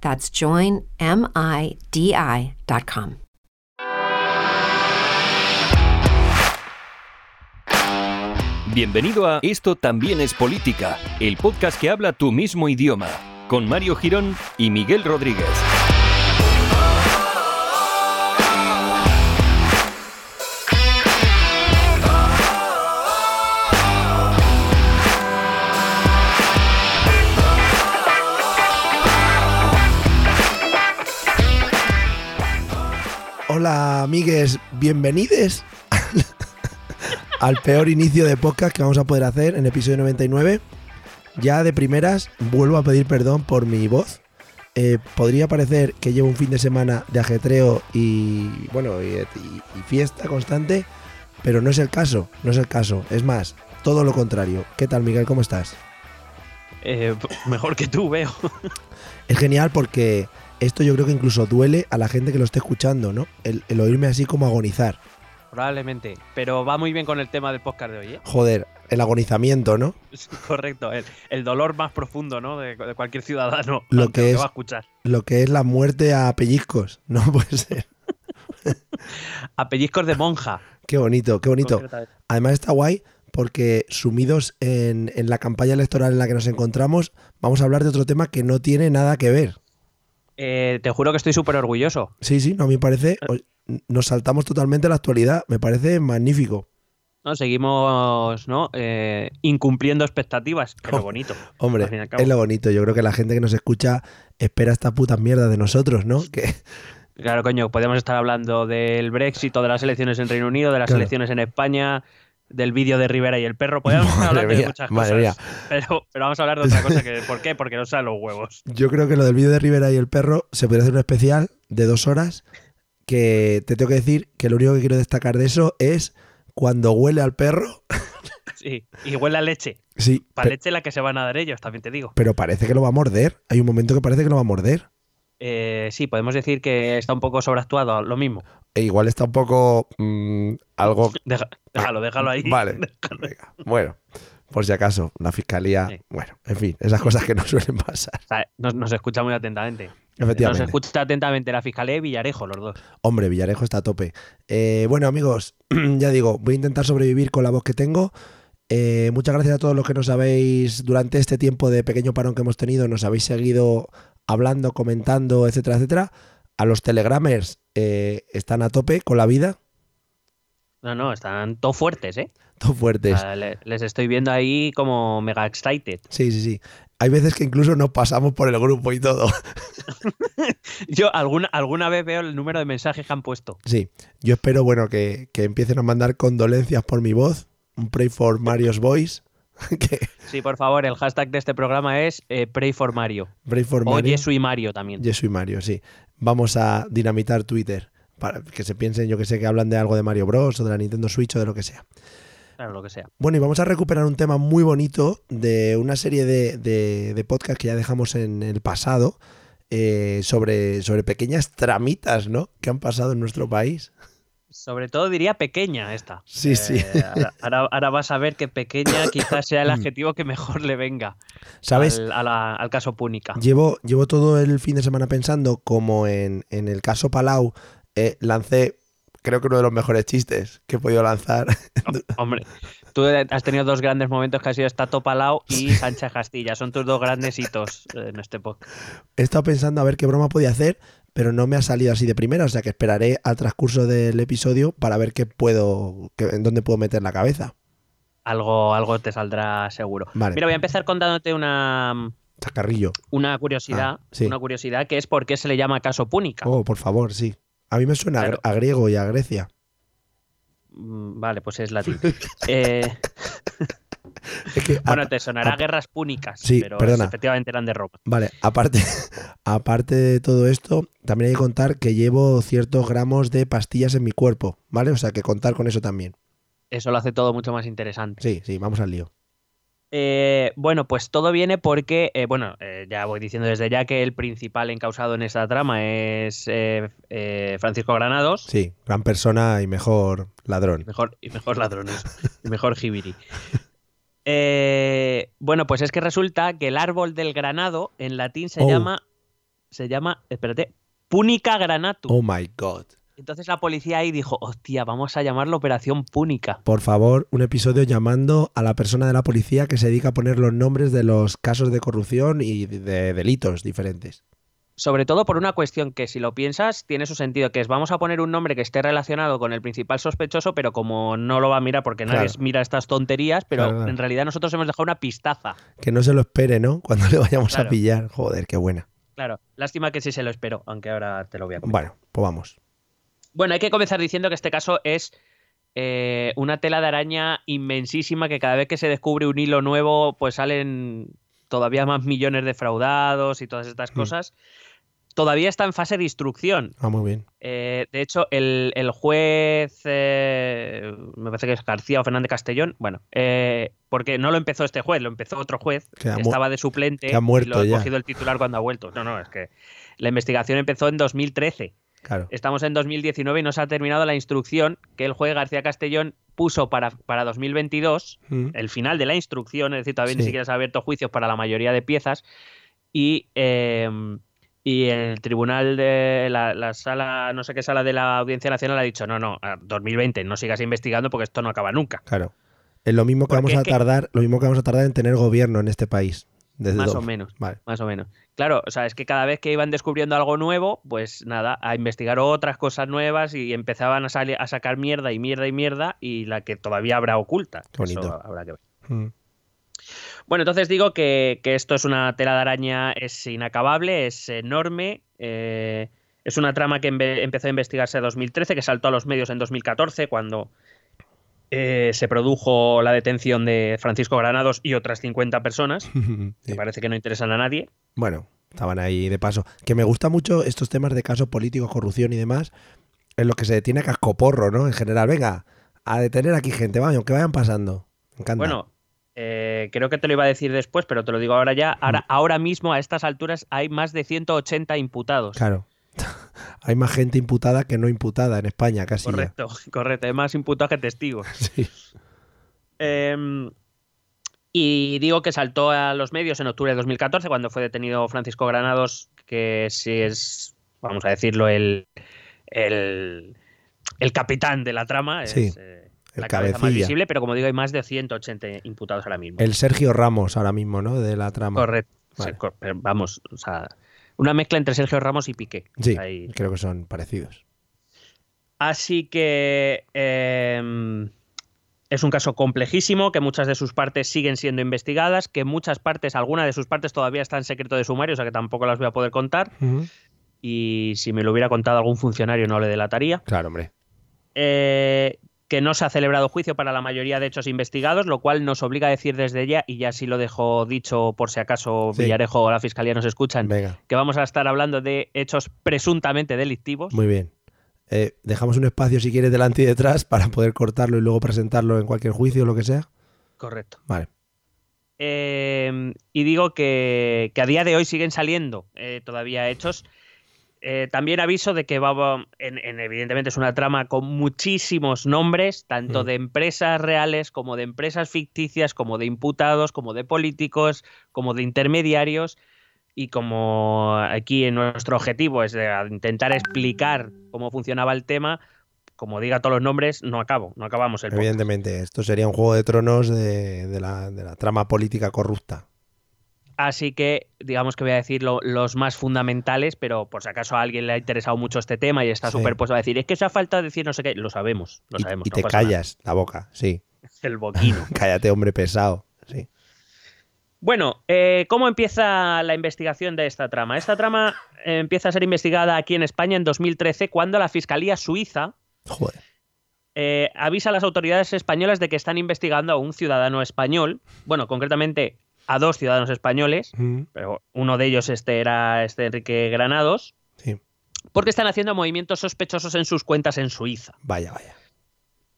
That's joinmidi.com. Bienvenido a Esto también es política, el podcast que habla tu mismo idioma, con Mario Girón y Miguel Rodríguez. Hola amigues, bienvenidos al peor inicio de podcast que vamos a poder hacer en episodio 99. Ya de primeras vuelvo a pedir perdón por mi voz. Eh, podría parecer que llevo un fin de semana de ajetreo y bueno y, y- y fiesta constante, pero no es el caso, no es el caso. Es más, todo lo contrario. ¿Qué tal Miguel? ¿Cómo estás? Eh, mejor que tú, veo. Es genial porque esto yo creo que incluso duele a la gente que lo esté escuchando, ¿no? El, el oírme así como agonizar. Probablemente. Pero va muy bien con el tema del podcast de hoy, ¿eh? Joder, el agonizamiento, ¿no? Correcto. El, el dolor más profundo, ¿no? De, de cualquier ciudadano. Lo que es- va a escuchar. Lo que es la muerte a pellizcos, no puede ser. A pellizcos de monja. Qué bonito, qué bonito. Además está guay porque sumidos en, en la campaña electoral en la que nos encontramos, vamos a hablar de otro tema que no tiene nada que ver. Eh, te juro que estoy súper orgulloso. Sí, sí, no, a mí me parece, nos saltamos totalmente la actualidad, me parece magnífico. ¿no? Seguimos, ¿no? Eh, incumpliendo expectativas. Pero Oh, bonito. Hombre, es lo bonito, yo creo que la gente que nos escucha espera esta puta mierda de nosotros, ¿no? Que, Claro, coño, podemos estar hablando del Brexit o de las elecciones en Reino Unido, de las Claro. elecciones en España, del vídeo de Rivera y el perro. Hablando mía, de muchas cosas. Pero, pero vamos a hablar de otra cosa. Que, ¿Por qué? Porque nos salen los huevos. Yo creo que lo del vídeo de Rivera y el perro se podría hacer un especial de dos horas que te tengo que decir que lo único que quiero destacar de eso es cuando huele al perro. Sí, y huele a leche. Sí, Para leche la que se van a dar ellos, también te digo. pero parece que lo va a morder. Hay un momento que parece que lo va a morder. Eh, sí, podemos decir que está un poco sobreactuado, lo mismo. E igual está un poco mm, algo... Deja- déjalo, déjalo ahí. Vale, venga, bueno, por si acaso, la fiscalía... Sí. Bueno, en fin, esas cosas que no suelen pasar. O sea, nos, nos escucha muy atentamente. Nos Efectivamente. escucha atentamente la Fiscalía de Villarejo, los dos. Hombre, Villarejo está a tope. Eh, bueno, amigos, ya digo, voy a intentar sobrevivir con la voz que tengo. Eh, muchas gracias a todos los que nos habéis, durante este tiempo de pequeño parón que hemos tenido, nos habéis seguido hablando, comentando, etcétera, etcétera. A los telegramers eh, están a tope con la vida, No, no, están todos fuertes, ¿eh? todo O fuertes. sea, le- les estoy viendo ahí como mega excited. Sí, sí, sí. Hay veces que incluso nos pasamos por el grupo y todo. Yo alguna, alguna vez veo el número de mensajes que han puesto. Sí, yo espero, bueno, que, que empiecen a mandar condolencias por mi voz. Un pray for Mario's voice. Sí, por favor, el hashtag de este programa es eh, Pray for Mario. pray for O Mario. Y Mario también. Yo soy Mario, sí. Vamos a dinamitar Twitter para que se piensen, yo que sé, que hablan de algo de Mario Bros o de la Nintendo Switch o de lo que sea. Claro, lo que sea. Bueno, y vamos a recuperar un tema muy bonito de una serie de, de, de podcast que ya dejamos en el pasado eh, sobre, sobre pequeñas tramitas, ¿no? Que han pasado en nuestro país. Sobre todo diría pequeña esta. Sí, sí. ahora, ahora- vas a ver que pequeña quizás sea el adjetivo que mejor le venga ¿Sabes? al, a la- al caso Púnica. Llevo, llevo todo el fin de semana pensando como en, en el caso Palau eh, lancé, creo que uno de los mejores chistes que he podido lanzar. Hombre, tú has tenido dos grandes momentos que ha sido Tato Palau y Sánchez Castilla. Son tus dos grandes hitos en este podcast. he estado pensando a ver qué broma podía hacer, pero no me ha salido así de primera, o sea que esperaré al transcurso del episodio para ver qué puedo, qué- en dónde puedo meter la cabeza. Algo, algo te saldrá seguro. Vale. Mira, voy a empezar contándote una, Chacarrillo. una curiosidad. Ah, sí. Una curiosidad que es por qué se le llama caso Púnica. Oh, por favor, sí. A mí me suena Claro. a griego y a Grecia. Mm, Vale, pues es latín. Eh, Es que, bueno, te sonará a- guerras púnicas, Sí, pero perdona. efectivamente eran de Roma. Vale, aparte, aparte de todo esto, también hay que contar que llevo ciertos gramos de pastillas en mi cuerpo, ¿vale? O sea que contar con eso también. Eso lo hace todo mucho más interesante. Sí, sí, vamos al lío. Eh, bueno, pues todo viene porque, eh, bueno, eh, ya voy diciendo desde ya que el principal encausado en esta trama es Francisco Granados. Sí, gran persona y mejor ladrón. Mejor, y mejor ladrones. y mejor jibiri. Eh, bueno, pues es que resulta que el árbol del granado en latín se Oh. llama. Se llama. Espérate. Púnica granatum. Oh my god. Entonces la policía ahí dijo: Hostia, vamos a llamarlo Operación Púnica. Por favor, un episodio llamando a la persona de la policía que se dedica a poner los nombres de los casos de corrupción y de delitos diferentes. Sobre todo por una cuestión que, si lo piensas, tiene su sentido, que es vamos a poner un nombre que esté relacionado con el principal sospechoso, pero como no lo va a mirar porque nadie Claro. mira estas tonterías, pero Claro, claro. en realidad nosotros hemos dejado una pistaza. Que no se lo espere, ¿no? Cuando le vayamos a pillar. Joder, qué buena. Claro, lástima que sí se lo espero, aunque ahora te lo voy a comentar. Bueno, pues vamos. Bueno, hay que comenzar diciendo que este caso es eh, una tela de araña inmensísima que cada vez que se descubre un hilo nuevo, pues salen todavía más millones defraudados y todas estas Mm. Todavía está en fase de instrucción. Ah, muy bien. Eh, de hecho, el, el juez, eh, me parece que es García o Fernández Castellón, bueno, eh, porque no lo empezó este juez, lo empezó otro juez Que ha que estaba de suplente que ha muerto y lo ha ya. cogido el titular cuando ha vuelto. No, no, es que la investigación empezó en 2013. Claro. Estamos en 2019 y no se ha terminado la instrucción que el juez García Castellón puso para, para 2022, Mm. el final de la instrucción, es decir, todavía ni siquiera se ha abierto juicios para la mayoría de piezas, y, eh, y el tribunal de la, la sala, no sé qué sala de la Audiencia Nacional ha dicho, no, no, a 2020, no sigas investigando porque esto no acaba nunca. Claro. Es lo mismo que Porque vamos a que- tardar, lo mismo que vamos a tardar en tener gobierno en este país. Desde Más o menos. Vale. Más o menos. Claro, o sea, es que cada vez que iban descubriendo algo nuevo, pues nada, a investigar otras cosas nuevas y empezaban a, salir, a sacar mierda y mierda y mierda y la que todavía habrá oculta. Bonito. Eso habrá que ver. Mm. Bueno, entonces digo que, que esto es una tela de araña, es inacabable, es enorme. eh, es una trama que empezó a investigarse en 2013, que saltó a los medios en 2014, cuando eh, se produjo la detención de Francisco Granados y otras 50 personas. Sí. que parece que no interesan a nadie. Bueno, estaban ahí de paso. Que me gusta mucho estos temas de casos políticos, corrupción y demás, en los que se detiene a cascoporro, ¿no? En general, venga, a detener aquí gente, vaya, que vayan pasando. Me encanta. Bueno, eh, creo que te lo iba a decir después, pero te lo digo ahora ya. Ahora, ahora mismo, a estas alturas, hay más de 180 imputados. Claro. Hay más gente imputada que no imputada en España, casi. ya. Correcto, correcto. Hay más imputados que testigos. Sí. Eh, y digo que saltó a los medios en octubre de 2014, cuando fue detenido Francisco Granados, que sí es, vamos a decirlo, el, el, el capitán de la trama. Es, Sí, eh, el la cabeza más cabecilla. visible, pero como digo, hay más de 180 imputados ahora mismo. El Sergio Ramos ahora mismo, ¿no? De la trama. Correcto. Vale. Vamos, o sea, una mezcla entre Sergio Ramos y Piqué. Sí, creo que son parecidos. Así que eh, es un caso complejísimo, que muchas de sus partes siguen siendo investigadas, que muchas partes, algunas de sus partes todavía están en secreto de sumario, o sea que tampoco las voy a poder contar. Y si me lo hubiera contado algún funcionario no le delataría. Claro, hombre. Eh, que no se ha celebrado juicio para la mayoría de hechos investigados, lo cual nos obliga a decir desde ya, y ya sí lo dejo dicho por si acaso Sí. Villarejo o la Fiscalía nos escuchan, Venga, que vamos a estar hablando de hechos presuntamente delictivos. muy bien. Eh, dejamos un espacio, si quieres, delante y detrás para poder cortarlo y luego presentarlo en cualquier juicio o lo que sea. Correcto. Vale. Eh, y digo que, que a día de hoy siguen saliendo eh, todavía hechos. Eh, también aviso de que va, en, en- evidentemente es una trama con muchísimos nombres, tanto Mm. de empresas reales como de empresas ficticias, como de imputados, como de políticos, como de intermediarios. Y como aquí en nuestro objetivo es de intentar explicar cómo funcionaba el tema, como diga todos los nombres, no acabo, no acabamos el podcast. Evidentemente, esto sería un juego de tronos de, de la, de la trama política corrupta. Así que digamos que voy a decir los más fundamentales, pero por si acaso a alguien le ha interesado mucho este tema y está Sí. superpuesto a decir, es que se ha falta decir no sé qué, lo sabemos, lo Y, sabemos. y no te nada. callas la boca, sí. El boquino. Cállate, hombre pesado. Sí. Bueno, eh, ¿cómo empieza la investigación de esta trama? Esta trama eh, empieza a ser investigada aquí en España en 2013 cuando la Fiscalía Suiza Joder. eh, avisa a las autoridades españolas de que están investigando a un ciudadano español, bueno, concretamente a dos ciudadanos españoles, Mm, pero uno de ellos este era este Enrique Granados, Sí. porque están haciendo movimientos sospechosos en sus cuentas en Suiza. Vaya, vaya.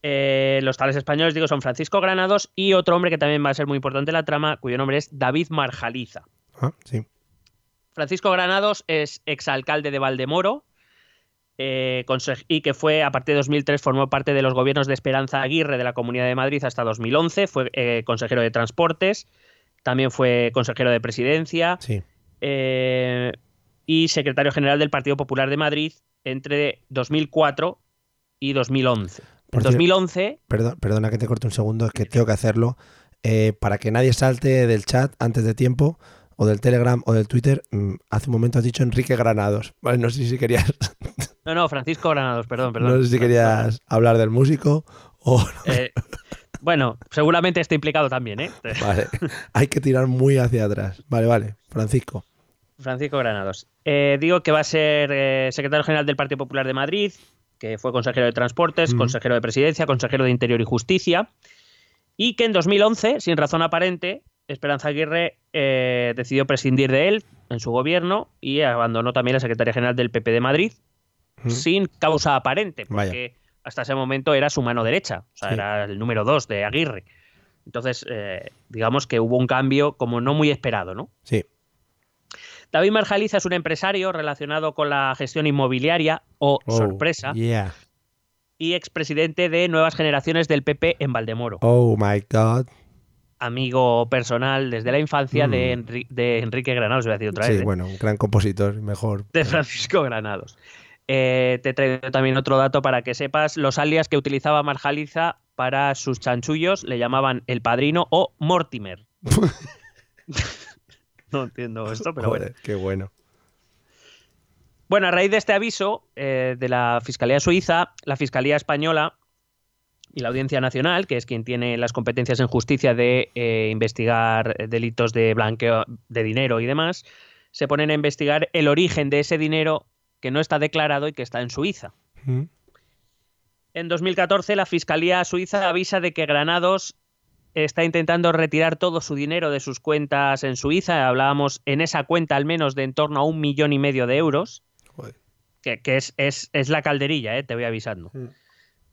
Eh, los tales españoles, digo, son Francisco Granados y otro hombre que también va a ser muy importante en la trama, cuyo nombre es David Marjaliza. Ah, sí. Francisco Granados es exalcalde de Valdemoro eh, y que fue, a partir de 2003, formó parte de los gobiernos de Esperanza Aguirre de la Comunidad de Madrid hasta 2011. Fue eh, consejero de Transportes, también fue consejero de Presidencia Sí. eh, y secretario general del Partido Popular de Madrid entre 2004 y 2011. En Por cierto- 2011, Perdón, perdona que te corte un segundo, es que tengo que hacerlo. Eh, para que nadie salte del chat antes de tiempo, o del Telegram o del Twitter, mm, hace un momento has dicho Enrique Granados. Vale, no sé si querías, no, no, Francisco Granados, perdón, perdón. no sé si querías hablar del músico o Eh, bueno, seguramente está implicado también, ¿eh? Vale, hay que tirar muy hacia atrás. Vale, vale. Francisco. Francisco Granados. Eh, digo que va a ser eh, secretario general del Partido Popular de Madrid, que fue consejero de Transportes, consejero de Presidencia, consejero de Interior y Justicia, y que en 2011, sin razón aparente, Esperanza Aguirre eh, decidió prescindir de él en su gobierno y abandonó también la Secretaría General del PP de Madrid Mm. sin causa aparente, Vaya. Hasta ese momento era su mano derecha, o sea, Sí. era el número dos de Aguirre. Entonces, eh, digamos que hubo un cambio como no muy esperado, ¿no? Sí. David Marjaliza es un empresario relacionado con la gestión inmobiliaria o Oh, sorpresa Yeah. y expresidente de Nuevas Generaciones del PP en Valdemoro. Oh my God. Amigo personal desde la infancia de, Mm. Enri- de Enrique Granados, voy a decir otra Sí, vez, ¿eh? bueno, un gran compositor, mejor. de Francisco Granados. Eh, te traigo también otro dato para que sepas los alias que utilizaba Marjaliza para sus chanchullos, le llamaban el padrino o Mortimer. no entiendo esto, pero bueno. Qué bueno. Bueno, a raíz de este aviso eh, de la Fiscalía Suiza, la Fiscalía Española y la Audiencia Nacional, que es quien tiene las competencias en justicia de eh, investigar delitos de blanqueo de dinero y demás, se ponen a investigar el origen de ese dinero que no está declarado y que está en Suiza. Mm. En 2014, la Fiscalía Suiza avisa de que Granados está intentando retirar todo su dinero de sus cuentas en Suiza. Hablábamos en esa cuenta al menos de en torno a un millón y medio de euros Joder. que, que es, es- es la calderilla, eh, te voy avisando. Mm.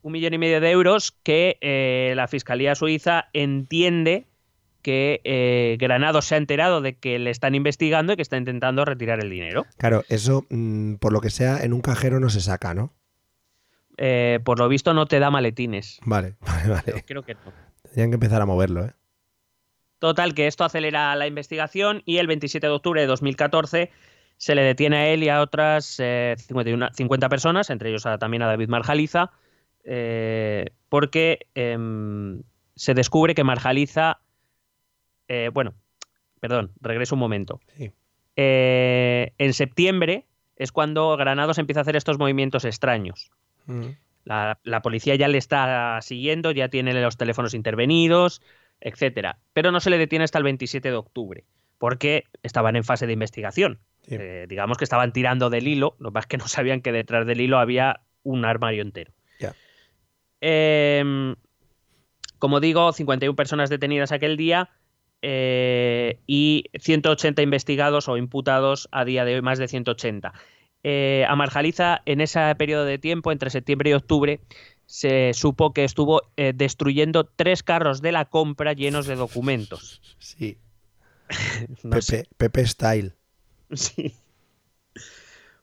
Un millón y medio de euros que eh, la Fiscalía Suiza entiende que eh, Granados se ha enterado de que le están investigando y que está intentando retirar el dinero. Claro, eso, mm, por lo que sea, en un cajero no se saca, ¿no? Eh, por lo visto no te da maletines. Vale, vale, vale. Yo creo que no. Tendrían que empezar a moverlo, ¿eh? Total, que esto acelera la investigación y el 27 de octubre de 2014 se le detiene a él y a otras eh, 51 50 personas, entre ellos a- también a David Marjaliza, eh, porque em, se descubre que Marjaliza, eh, bueno, perdón, regreso un momento. Sí. Eh, en septiembre es cuando Granados empieza a hacer estos movimientos extraños. Mm. La, la policía ya le está siguiendo, ya tiene los teléfonos intervenidos, etcétera. Pero no se le detiene hasta el 27 de octubre, porque estaban en fase de investigación. Sí. Eh, digamos que estaban tirando del hilo, lo es que no sabían que detrás del hilo había un armario entero. Em, como digo, 51 personas detenidas aquel día eh, y 180 investigados o imputados a día de hoy, más de 180. Eh, a Marjaliza, en ese periodo de tiempo, entre septiembre y octubre, se supo que estuvo eh, destruyendo tres carros de la compra llenos de documentos. Sí. No. Pepe, Pepe Style. Sí.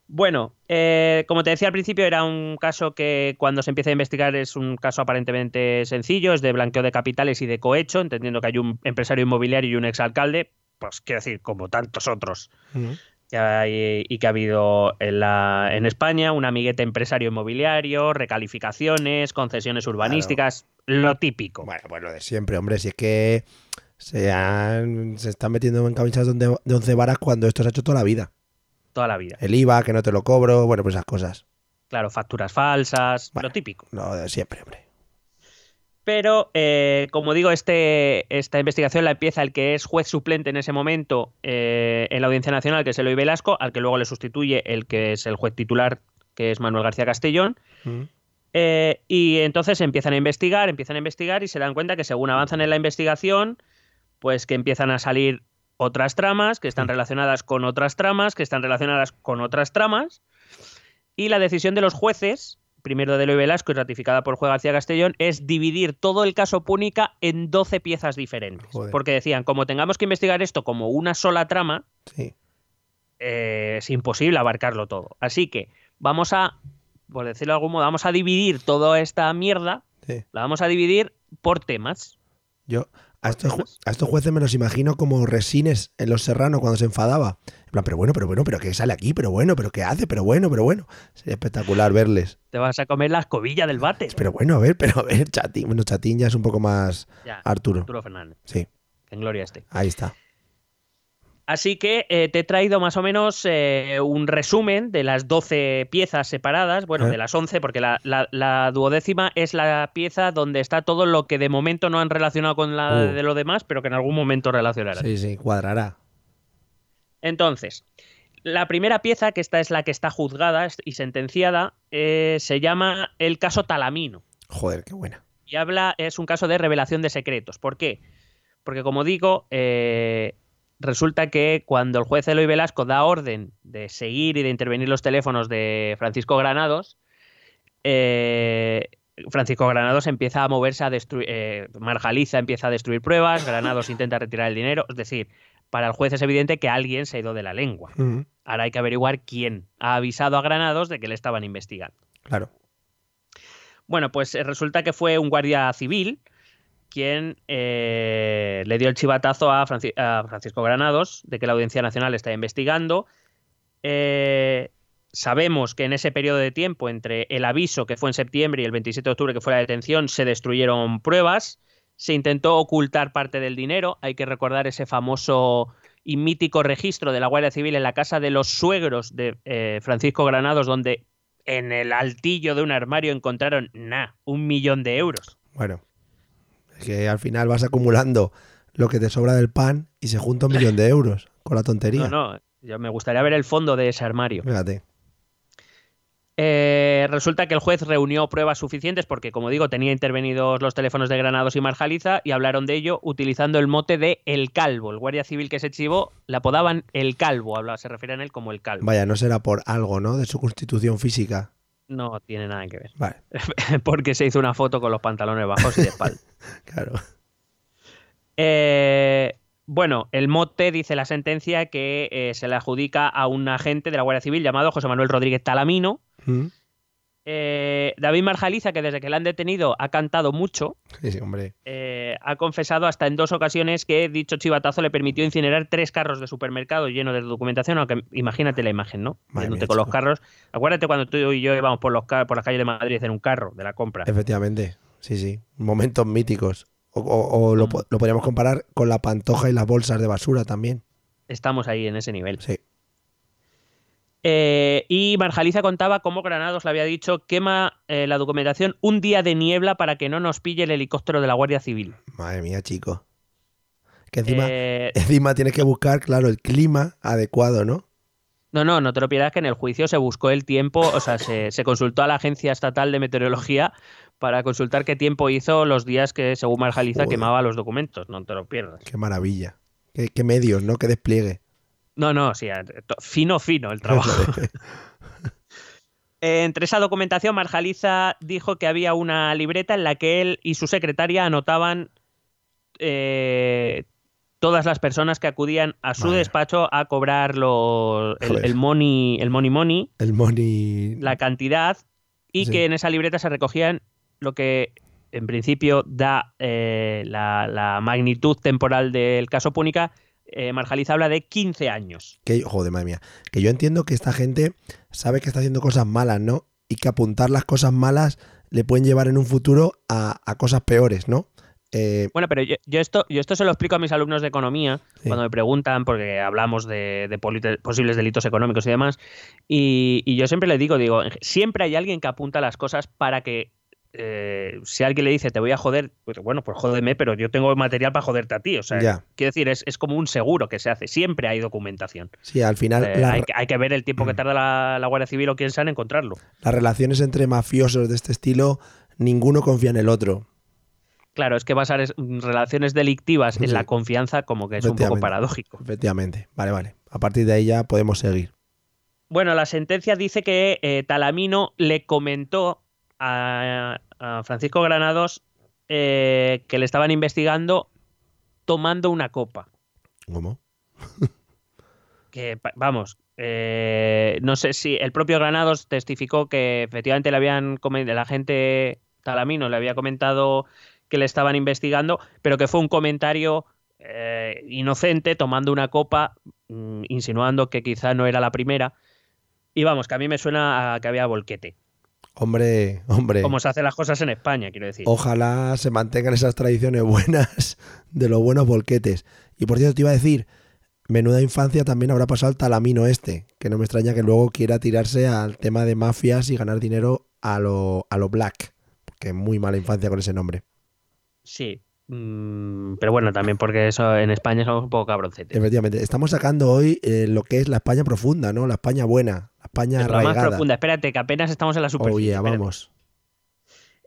Bueno, eh, como te decía al principio, era un caso que cuando se empieza a investigar es un caso aparentemente sencillo, es de blanqueo de capitales y de cohecho, entendiendo que hay un empresario inmobiliario y un exalcalde, pues quiero decir, como tantos otros que hay- y que ha habido en, la, en España, un amiguete empresario inmobiliario, recalificaciones, concesiones urbanísticas, lo típico. Bueno, pues lo de siempre, hombre. Si es que se, han- se están metiendo en camisas de, 11 varas cuando esto se ha hecho toda la vida. Toda la vida. El IVA, que no te lo cobro, bueno, pues esas cosas. Claro, facturas falsas, Bueno. lo típico. De siempre, hombre. Pero, eh, como digo, este, esta investigación la empieza el que es juez suplente en ese momento eh, en la Audiencia Nacional, que es Eloy Velasco, al que luego le sustituye el que es el juez titular, que es Manuel García Castellón. Mm. Eh, y entonces empiezan a investigar, empiezan a investigar y se dan cuenta que según avanzan en la investigación, pues que empiezan a salir otras tramas que están relacionadas con otras tramas, que están relacionadas con otras tramas. Y la decisión de los jueces, primero de Eloy Velasco y ratificada por juez García Castellón, es dividir todo el caso Púnica en 12 piezas diferentes. Joder. Porque decían, como tengamos que investigar esto como una sola trama, Sí. eh, es imposible abarcarlo todo. Así que vamos a, por decirlo de algún modo, vamos a dividir toda esta mierda, Sí. la vamos a dividir por temas. Yo a estos, a estos jueces me los imagino como resines en Los Serranos cuando se enfadaba. En plan, pero bueno, pero bueno, pero ¿qué sale aquí? Pero bueno, pero ¿qué hace? Pero bueno, pero bueno. Sería espectacular verles. Te vas a comer la escobilla del váter. Pero bueno, a ver, pero a ver, Chatín. Bueno, Chatín ya es un poco más Ya, Arturo. Arturo Fernández, Sí, en gloria esté. ahí está. Así que eh, te he traído más o menos eh, un resumen de las 12 piezas separadas, bueno, Ah. de las 11, porque la, la- la duodécima es la pieza donde está todo lo que de momento no han relacionado con la Uh. de lo demás, pero que en algún momento relacionarán. Sí, sí, cuadrará. Entonces, la primera pieza, que esta es la que está juzgada y sentenciada, eh, se llama el caso Talamino. Joder, qué buena. Y habla, es un caso de revelación de secretos. ¿Por qué? Porque, como digo, eh, resulta que cuando el juez Eloy Velasco da orden de seguir y de intervenir los teléfonos de Francisco Granados, eh, Francisco Granados empieza a moverse a destruir. Eh, Marjaliza empieza a destruir pruebas, Granados intenta retirar el dinero. Es decir, para el juez es evidente que alguien se ha ido de la lengua. Ahora hay que averiguar quién ha avisado a Granados de que le estaban investigando. claro. Bueno, pues resulta que fue un guardia civil quien eh, le dio el chivatazo a, Franci- a Francisco Granados de que la Audiencia Nacional está investigando. Eh, sabemos que en ese periodo de tiempo, entre el aviso que fue en septiembre y el 27 de octubre que fue la detención, se destruyeron pruebas, se intentó ocultar parte del dinero. Hay que recordar ese famoso y mítico registro de la Guardia Civil en la casa de los suegros de eh, Francisco Granados, donde en el altillo de un armario encontraron, nah, un millón de euros. Bueno, que al final vas acumulando lo que te sobra del pan y se junta un millón de euros con la tontería. No, no, yo me gustaría ver el fondo de ese armario. Fíjate. Eh, resulta que el juez reunió pruebas suficientes porque, como digo, tenía intervenidos los teléfonos de Granados y Marjaliza y hablaron de ello utilizando el mote de El Calvo. El guardia civil que se chivó le apodaban El Calvo, hablaba, se refieren a él como El Calvo. Vaya, no será por algo, ¿no? De su constitución física. No tiene nada que ver. Vale, porque se hizo una foto con los pantalones bajos y de espalda. claro. Eh, bueno, el mote dice la sentencia que eh, se le adjudica a un agente de la Guardia Civil llamado José Manuel Rodríguez Talamino. Mm, Eh, David Marjaliza, que desde que le han detenido ha cantado mucho, Sí, hombre. eh, ha confesado hasta en dos ocasiones que dicho chivatazo le permitió incinerar tres carros de supermercado llenos de documentación, aunque imagínate la imagen, ¿no? Madre Yéndote mía, con los carros. Acuérdate cuando tú y yo íbamos por, los ca- por las calles de Madrid en un carro de la compra. Efectivamente. Sí, sí. Momentos míticos. O, o- o Mm. lo, po- lo podríamos comparar con la pantoja y las bolsas de basura también. Estamos ahí en ese nivel. Sí. Eh, y Marjaliza contaba cómo Granados le había dicho quema eh, la documentación un día de niebla para que no nos pille el helicóptero de la Guardia Civil. Madre mía, chico. Que encima, Eh, encima tienes que buscar, claro, el clima adecuado, ¿no? no, no, no te lo pierdas que en el juicio se buscó el tiempo, o sea, se, se consultó a la Agencia Estatal de Meteorología para consultar qué tiempo hizo los días que, según Marjaliza, Joder. quemaba los documentos. No te lo pierdas. Qué maravilla. Qué, qué medios, ¿no? Qué despliegue. No, no, sí, fino, fino el trabajo. Eh, Entre esa documentación, Marjaliza dijo que había una libreta en la que él y su secretaria anotaban eh, todas las personas que acudían a su despacho a cobrar lo- el, money, el money money, El money. la cantidad, y Sí. que en esa libreta se recogían lo que en principio da eh, la, la magnitud temporal del caso Púnica. Eh, Marjaliza habla de 15 años. Que, joder, madre mía. Que yo entiendo que esta gente sabe que está haciendo cosas malas, ¿no? Y que apuntar las cosas malas le pueden llevar en un futuro a, a cosas peores, ¿no? Eh, Bueno, pero yo, yo esto, yo esto se lo explico a mis alumnos de economía Sí. cuando me preguntan, porque hablamos de, posibles delitos económicos y demás, y, y yo siempre les digo, digo, siempre hay alguien que apunta las cosas para que eh, si alguien le dice te voy a joder, pues bueno, pues jódeme, pero yo tengo material para joderte a ti. O sea, Ya. quiero decir, es, es como un seguro que se hace. Siempre hay documentación. sí, al final Eh, la- hay, que- hay que ver el tiempo que tarda la, la Guardia Civil o quien sea en encontrarlo. las relaciones entre mafiosos de este estilo, ninguno confía en el otro. Claro, es que basar es- relaciones delictivas en Sí. la confianza como que es un poco paradójico. Efectivamente. Vale, vale. A partir de ahí ya podemos seguir. Bueno, la sentencia dice que eh, Talamino le comentó a, a Francisco Granados eh, que le estaban investigando tomando una copa. ¿Cómo? Que, vamos, eh, no sé si el propio Granados testificó que efectivamente le habían el agente Talamino le había comentado que le estaban investigando, pero que fue un comentario eh, inocente tomando una copa, mm, insinuando que quizá no era la primera. Y vamos, que a mí me suena a que había volquete. Hombre, hombre. Como se hacen las cosas en España, quiero decir. Ojalá se mantengan esas tradiciones buenas de los buenos volquetes. Y por cierto, te iba a decir, menuda infancia también habrá pasado el talamino este, que no me extraña que luego quiera tirarse al tema de mafias y ganar dinero a lo, a lo black. Porque muy mala infancia con ese nombre. Sí. Mm, pero bueno, también porque eso en España somos un poco cabroncetes. Efectivamente, estamos sacando hoy eh, lo que es la España profunda, ¿no? La España buena, la España Pero la más arraigada. profunda. Espérate, que apenas estamos en la Oh, superficie. yeah, espérate. vamos.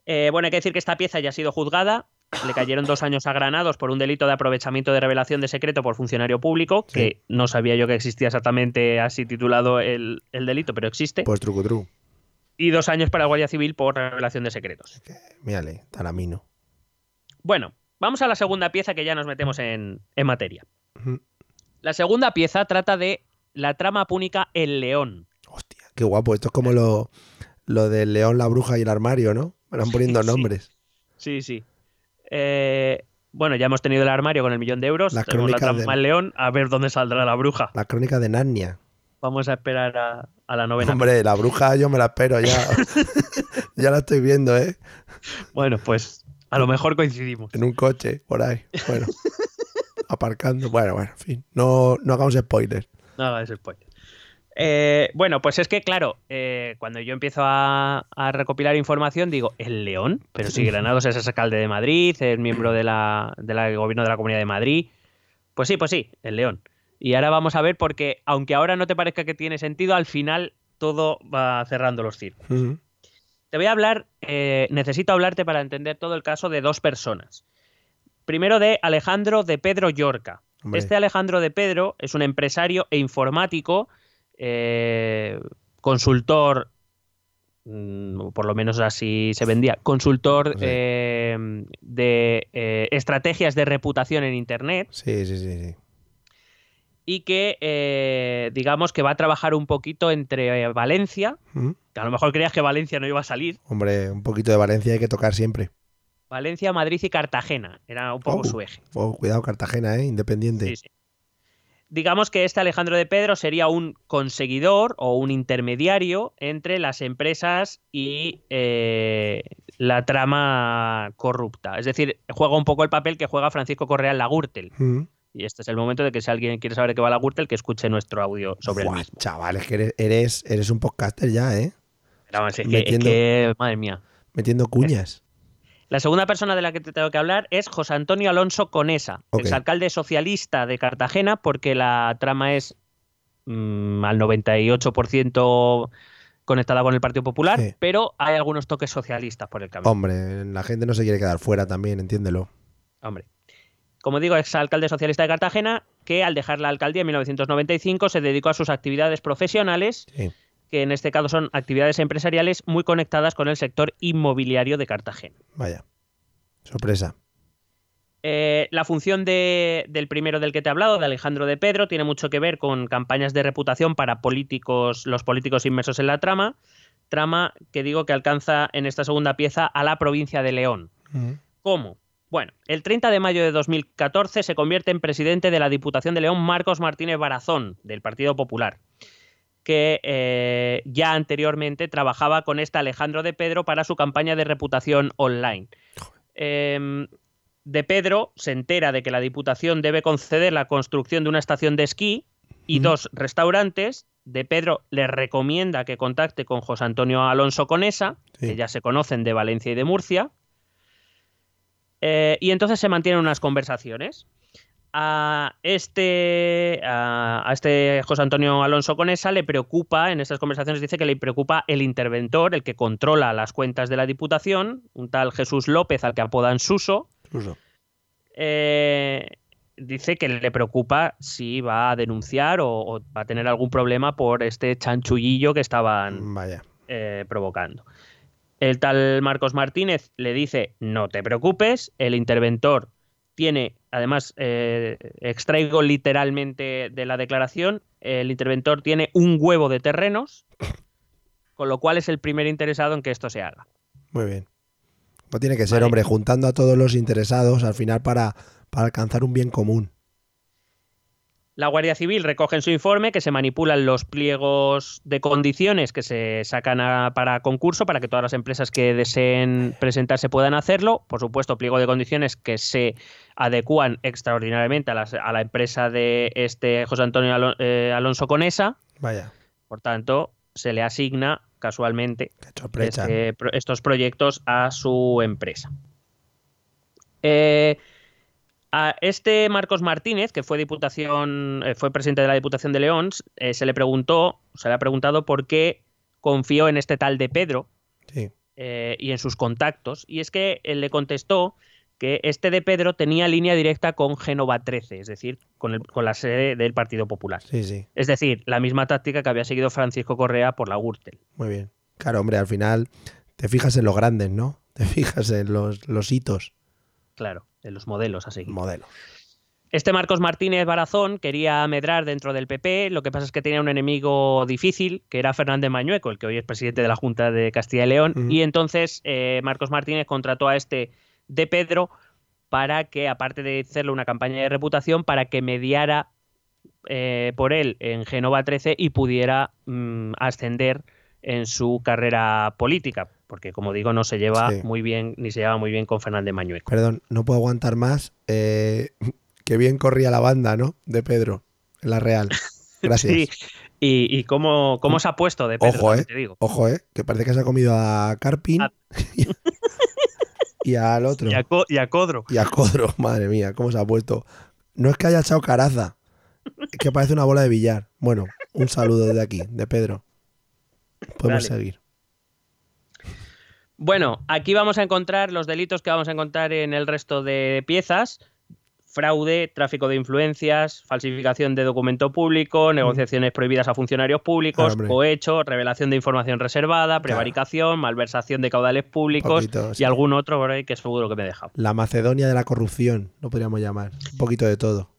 Eh, bueno, hay que decir que esta pieza ya ha sido juzgada. Le cayeron dos años a Granados por un delito de aprovechamiento de revelación de secreto por funcionario público, Sí. que no sabía yo que existía exactamente así titulado el, el delito, pero existe. Pues truco tru. y dos años para la Guardia Civil por revelación de secretos. Mírale, talamino. Bueno, vamos a la segunda pieza que ya nos metemos en, en materia. La segunda pieza trata de la trama púnica El León. Hostia, qué guapo. Esto es como lo, lo del león, la bruja y el armario, ¿no? Me van poniendo Sí. nombres. Sí, sí. Eh, bueno, ya hemos tenido el armario con el millón de euros. Las tenemos la trama de- El León, a ver dónde saldrá la bruja. La crónica de Narnia. Vamos a esperar a, a la novena. Hombre, la bruja yo me la espero ya. ya la estoy viendo, ¿eh? Bueno, pues a lo mejor coincidimos. En un coche, por ahí. Bueno. aparcando. Bueno, bueno, en fin. No, no hagamos spoilers. No hagas spoiler. Eh, bueno, pues es que, claro, eh, cuando yo empiezo a, a recopilar información, digo, ¿el León? Pero si Granados es alcalde de Madrid, es miembro de la, de la- del gobierno de la Comunidad de Madrid. Pues sí, pues sí, el León. Y ahora vamos a ver, porque aunque ahora no te parezca que tiene sentido, al final todo va cerrando los círculos. Ujú. Te voy a hablar, eh, necesito hablarte para entender todo el caso de dos personas. Primero de Alejandro de Pedro Llorca. Hombre. Este Alejandro de Pedro es un empresario e informático, eh, consultor, mm, por lo menos así se vendía, consultor Sí. eh, de eh, estrategias de reputación en Internet Sí, sí, sí, sí. Y que, eh, digamos, que va a trabajar un poquito entre eh, Valencia, que a lo mejor creías que Valencia no iba a salir, Hombre, un poquito de Valencia hay que tocar siempre. Valencia, Madrid y Cartagena. Era un poco Oh. su eje. Oh, cuidado, Cartagena, ¿eh? Independiente. Sí, sí. Digamos que este Alejandro de Pedro sería un conseguidor o un intermediario entre las empresas y eh, la trama corrupta. Es decir, juega un poco el papel que juega Francisco Correa en la Gürtel. Ujú. Y este es el momento de que si alguien quiere saber de qué va la Gürtel, que escuche nuestro audio sobre Buah, el mismo. Chaval, es que eres, eres, eres un podcaster ya, ¿eh? Pero que- es metiendo- que, madre mía. Metiendo cuñas. La segunda persona de la que te tengo que hablar es José Antonio Alonso Conesa, Ok. exalcalde socialista de Cartagena, porque la trama es mm, al 98% conectada con el Partido Popular, Sí. pero hay algunos toques socialistas por el camino. Hombre, la gente no se quiere quedar fuera también, entiéndelo. Hombre. Como digo, exalcalde socialista de Cartagena, que al dejar la alcaldía en 1995 se dedicó a sus actividades profesionales, Sí. que en este caso son actividades empresariales muy conectadas con el sector inmobiliario de Cartagena. Vaya. Sorpresa. Eh, la función de- del primero del que te he hablado, de Alejandro de Pedro, tiene mucho que ver con campañas de reputación para políticos, los políticos inmersos en la trama. Trama que digo que alcanza en esta segunda pieza a la provincia de León. Ujú. ¿Cómo? Bueno, el 30 de mayo de 2014 se convierte en presidente de la Diputación de León Marcos Martínez Barazón, del Partido Popular, que eh, ya anteriormente trabajaba con este Alejandro de Pedro para su campaña de reputación online. Em, de Pedro se entera de que la Diputación debe conceder la construcción de una estación de esquí y dos restaurantes. De Pedro le recomienda que contacte con José Antonio Alonso Conesa, Sí. que ya se conocen de Valencia y de Murcia. Eh, y entonces se mantienen unas conversaciones. A este, a, a este José Antonio Alonso Conesa le preocupa, en estas conversaciones dice que le preocupa el interventor, el que controla las cuentas de la Diputación, un tal Jesús López al que apodan Suso, Incluso. eh, dice que le preocupa si va a denunciar o, o va a tener algún problema por este chanchullillo que estaban Vaya. eh, provocando. El tal Marcos Martínez le dice, no te preocupes, el interventor tiene, además, eh, extraigo literalmente de la declaración, el interventor tiene un huevo de terrenos, con lo cual es el primer interesado en que esto se haga. Muy bien. No tiene que ser, Vale. hombre, juntando a todos los interesados al final para, para alcanzar un bien común. La Guardia Civil recoge en su informe que se manipulan los pliegos de condiciones que se sacan a- para concurso para que todas las empresas que deseen presentarse puedan hacerlo. Por supuesto, pliego de condiciones que se adecúan extraordinariamente a, las- a la empresa de este José Antonio eh, Alonso Conesa. Vaya, Por tanto, se le asigna casualmente este estos proyectos a su empresa. Eh, a este Marcos Martínez, que fue diputación, eh, fue presidente de la Diputación de León, eh, se le preguntó, se le ha preguntado por qué confió en este tal de Pedro Sí. eh, y en sus contactos. Y es que él le contestó que este de Pedro tenía línea directa con Génova 13, es decir, con, el- con la sede del Partido Popular. Sí, sí. Es decir, la misma táctica que había seguido Francisco Correa por la Gürtel. Muy bien. Claro, hombre, al final te fijas en los grandes, ¿no? Te fijas en los, los hitos, Claro, de los modelos así. modelos. Este Marcos Martínez Barazón quería medrar dentro del PP, lo que pasa es que tenía un enemigo difícil, que era Fernández Mañueco, el que hoy es presidente de la Junta de Castilla y León, y entonces eh, Marcos Martínez contrató a este de Pedro para que, aparte de hacerle una campaña de reputación, para que mediara eh, por él en Genova 13 y pudiera mm, ascender en su carrera política, porque como digo, no se lleva Sí. muy bien, ni se lleva muy bien con Fernández Mañueco. Perdón, no puedo aguantar más. Eh, qué bien corría la banda, ¿no? De Pedro, en la Real. Gracias. Sí, y, y cómo, cómo se ha puesto de Pedro, Ojo, eh. te digo. Ojo, ¿eh? Que parece que se ha comido a Carpin A- y al otro. Y a, Co- y a Codro. Y a Codro, madre mía, cómo se ha puesto. No es que haya echado caraza, es que parece una bola de billar. Bueno, un saludo desde aquí, de Pedro. Podemos Dale. seguir. Bueno, aquí vamos a encontrar los delitos que vamos a encontrar en el resto de piezas. Fraude, tráfico de influencias, falsificación de documento público, negociaciones prohibidas a funcionarios públicos, cohecho, revelación de información reservada, prevaricación, malversación de caudales públicos Poquito, y sí. algún otro por ahí que seguro que me he dejado. La Macedonia de la corrupción, lo podríamos llamar. Un poquito de todo.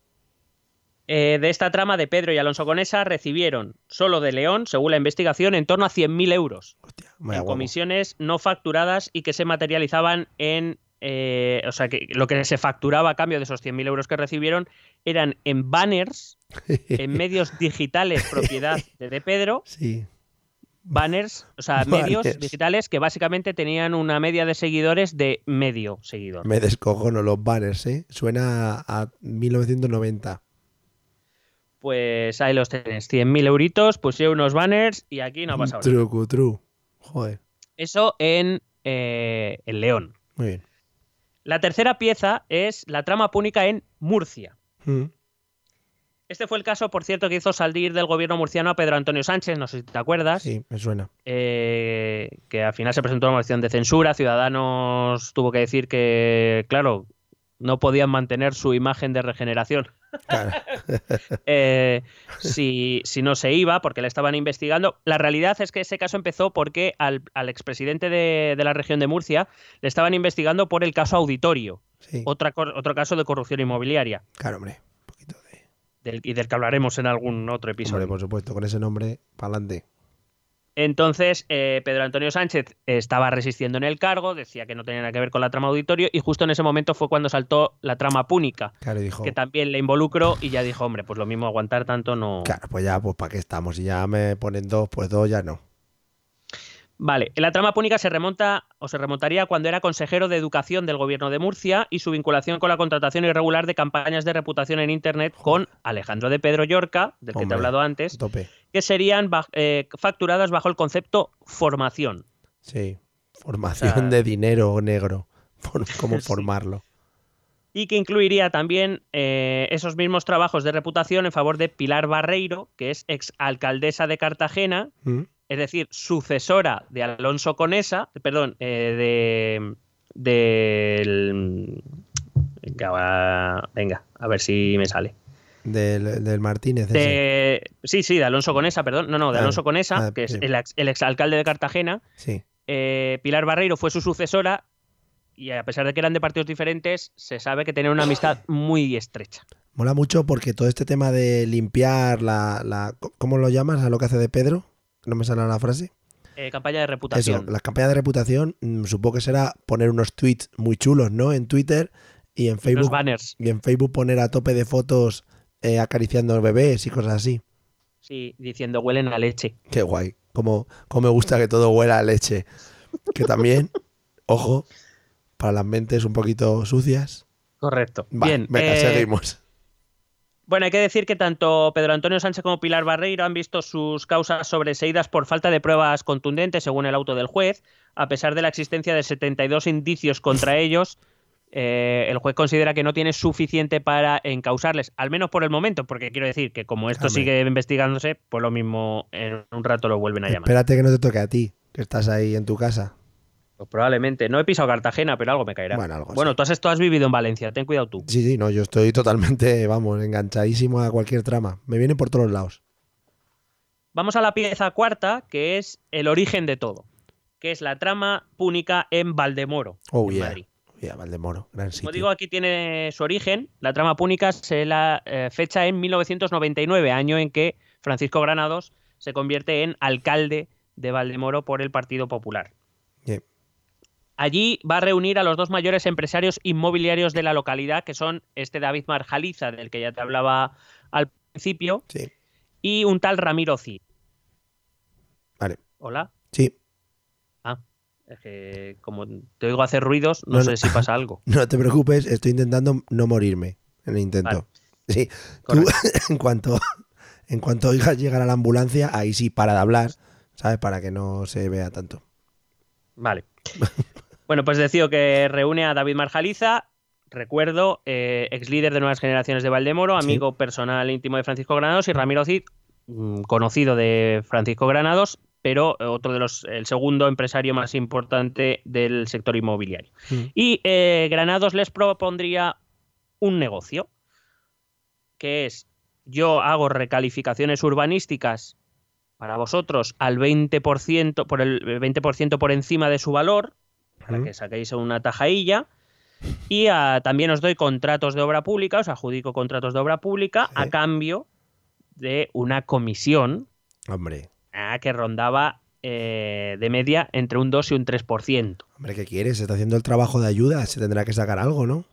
Eh, de esta trama de Pedro y Alonso Conesa recibieron solo de León, según la investigación, en torno a 100.000 euros. Hostia, en comisiones no facturadas y que se materializaban en. eh, o sea, que lo que se facturaba a cambio de esos 100.000 euros que recibieron eran en banners, en medios digitales propiedad de, de Pedro, Sí, banners, o sea, medios digitales que básicamente tenían una media de seguidores de medio seguidor. me descojono los banners, ¿eh? Suena a 1990. Pues ahí los tenés, 100.000 euritos, pusieron unos banners y aquí no ha pasado nada. Truco, tru. Joder, Eso en, eh, en León. muy bien. La tercera pieza es la trama púnica en Murcia. Mm, Este fue el caso, por cierto, que hizo salir del gobierno murciano a Pedro Antonio Sánchez, no sé si te acuerdas, Sí, me suena. eh, que al final se presentó una moción de censura, Ciudadanos tuvo que decir que, claro, no podían mantener su imagen de regeneración Claro. eh, si, si no se iba, porque le estaban investigando. La realidad es que ese caso empezó porque al, al expresidente de, de la región de Murcia le estaban investigando por el caso auditorio, Sí, otra, otro caso de corrupción inmobiliaria, claro, hombre. Un poquito de. del- y del que hablaremos en algún otro episodio. Hombre, por supuesto, con ese nombre, para adelante. Entonces, eh, Pedro Antonio Sánchez estaba resistiendo en el cargo, decía que no tenía nada que ver con la trama auditorio, y justo en ese momento fue cuando saltó la trama púnica, Claro, dijo. que también le involucró y ya dijo, hombre, pues lo mismo aguantar tanto no. Claro, pues ya, pues para qué estamos. Si ya me ponen dos, pues dos ya no. Vale, la trama púnica se remonta o se remontaría cuando era consejero de educación del gobierno de Murcia y su vinculación con la contratación irregular de campañas de reputación en internet con Alejandro de Pedro Llorca, del que te he hablado antes, Tope. Que serían eh, facturadas bajo el concepto formación. Sí. Formación O sea- de dinero negro. For- ¿Cómo formarlo? y que incluiría también eh, esos mismos trabajos de reputación en favor de Pilar Barreiro, que es exalcaldesa de Cartagena, ¿Mm? es decir, sucesora de Alonso Conesa, perdón, eh, de va- venga, a ver si me sale. Del, del Martínez. De, sí, sí, de Alonso Conesa, perdón, no, no, de Ah, Alonso Conesa, ah, que es el, ex- el exalcalde de Cartagena. Sí. Eh, Pilar Barreiro fue su sucesora y a pesar de que eran de partidos diferentes, se sabe que tenían una amistad muy estrecha. Mola mucho porque todo este tema de limpiar la, la. ¿Cómo lo llamas a lo que hace de Pedro? No me sale la frase. Eh, campaña de reputación. Eso, las campañas de reputación, mm, supongo que será poner unos tweets muy chulos, ¿no? En Twitter y en Los Facebook. banners. Y en Facebook poner a tope de fotos eh, acariciando bebés y cosas así. Sí, diciendo huelen a leche. Qué guay. Como, como me gusta que todo huela a leche. Que también, ojo, para las mentes un poquito sucias. Correcto. Va, Bien. venga, eh, seguimos. Bueno, hay que decir que tanto Pedro Antonio Sánchez como Pilar Barreiro han visto sus causas sobreseídas por falta de pruebas contundentes, según el auto del juez. A pesar de la existencia de 72 indicios contra ellos, eh, el juez considera que no tiene suficiente para encausarles, al menos por el momento, porque quiero decir que como esto sigue investigándose, pues lo mismo en un rato lo vuelven a llamar. Espérate que no te toque a ti, que estás ahí en tu casa. Pues probablemente. No he pisado Cartagena, pero algo me caerá. Bueno, algo bueno tú, has, tú has vivido en Valencia, ten cuidado tú. Sí, sí, no, yo estoy totalmente, vamos, enganchadísimo a cualquier trama. Me viene por todos lados. Vamos a la pieza cuarta, que es el origen de todo, que es la trama púnica en Valdemoro, Oh, en yeah. Madrid. Valdemoro, gran Como digo, aquí tiene su origen. La trama púnica se la eh, fecha en 1999, año en que Francisco Granados se convierte en alcalde de Valdemoro por el Partido Popular. Allí va a reunir a los dos mayores empresarios inmobiliarios de la localidad, que son este David Marjaliza, del que ya te hablaba al principio, Sí, y un tal Ramiro Cid. vale. Hola. Sí, es que como te oigo hacer ruidos, no, No, sé no. si pasa algo. no te preocupes, estoy intentando no morirme en el intento. Vale. Sí, tú, en cuanto en cuanto oigas llegar a la ambulancia, ahí sí para de hablar, ¿sabes? Para que no se vea tanto. Vale. Bueno, pues decía que reúne a David Marjaliza, recuerdo, eh, ex líder de Nuevas Generaciones de Valdemoro, Sí. amigo personal íntimo de Francisco Granados, y Ramiro Cid, mm, conocido de Francisco Granados, pero otro de los, el segundo empresario más importante del sector inmobiliario. Mm. Y eh, Granados les propondría un negocio, que es yo hago recalificaciones urbanísticas para vosotros al 20% por el 20% por encima de su valor, para Mm. que saquéis una tajailla. Y también os doy contratos de obra pública, os adjudico contratos de obra pública a cambio de una comisión Hombre, ah, que rondaba eh, de media entre un 2 y un 3%. hombre, ¿qué quieres? Se está haciendo el trabajo de ayuda, se tendrá que sacar algo, ¿no?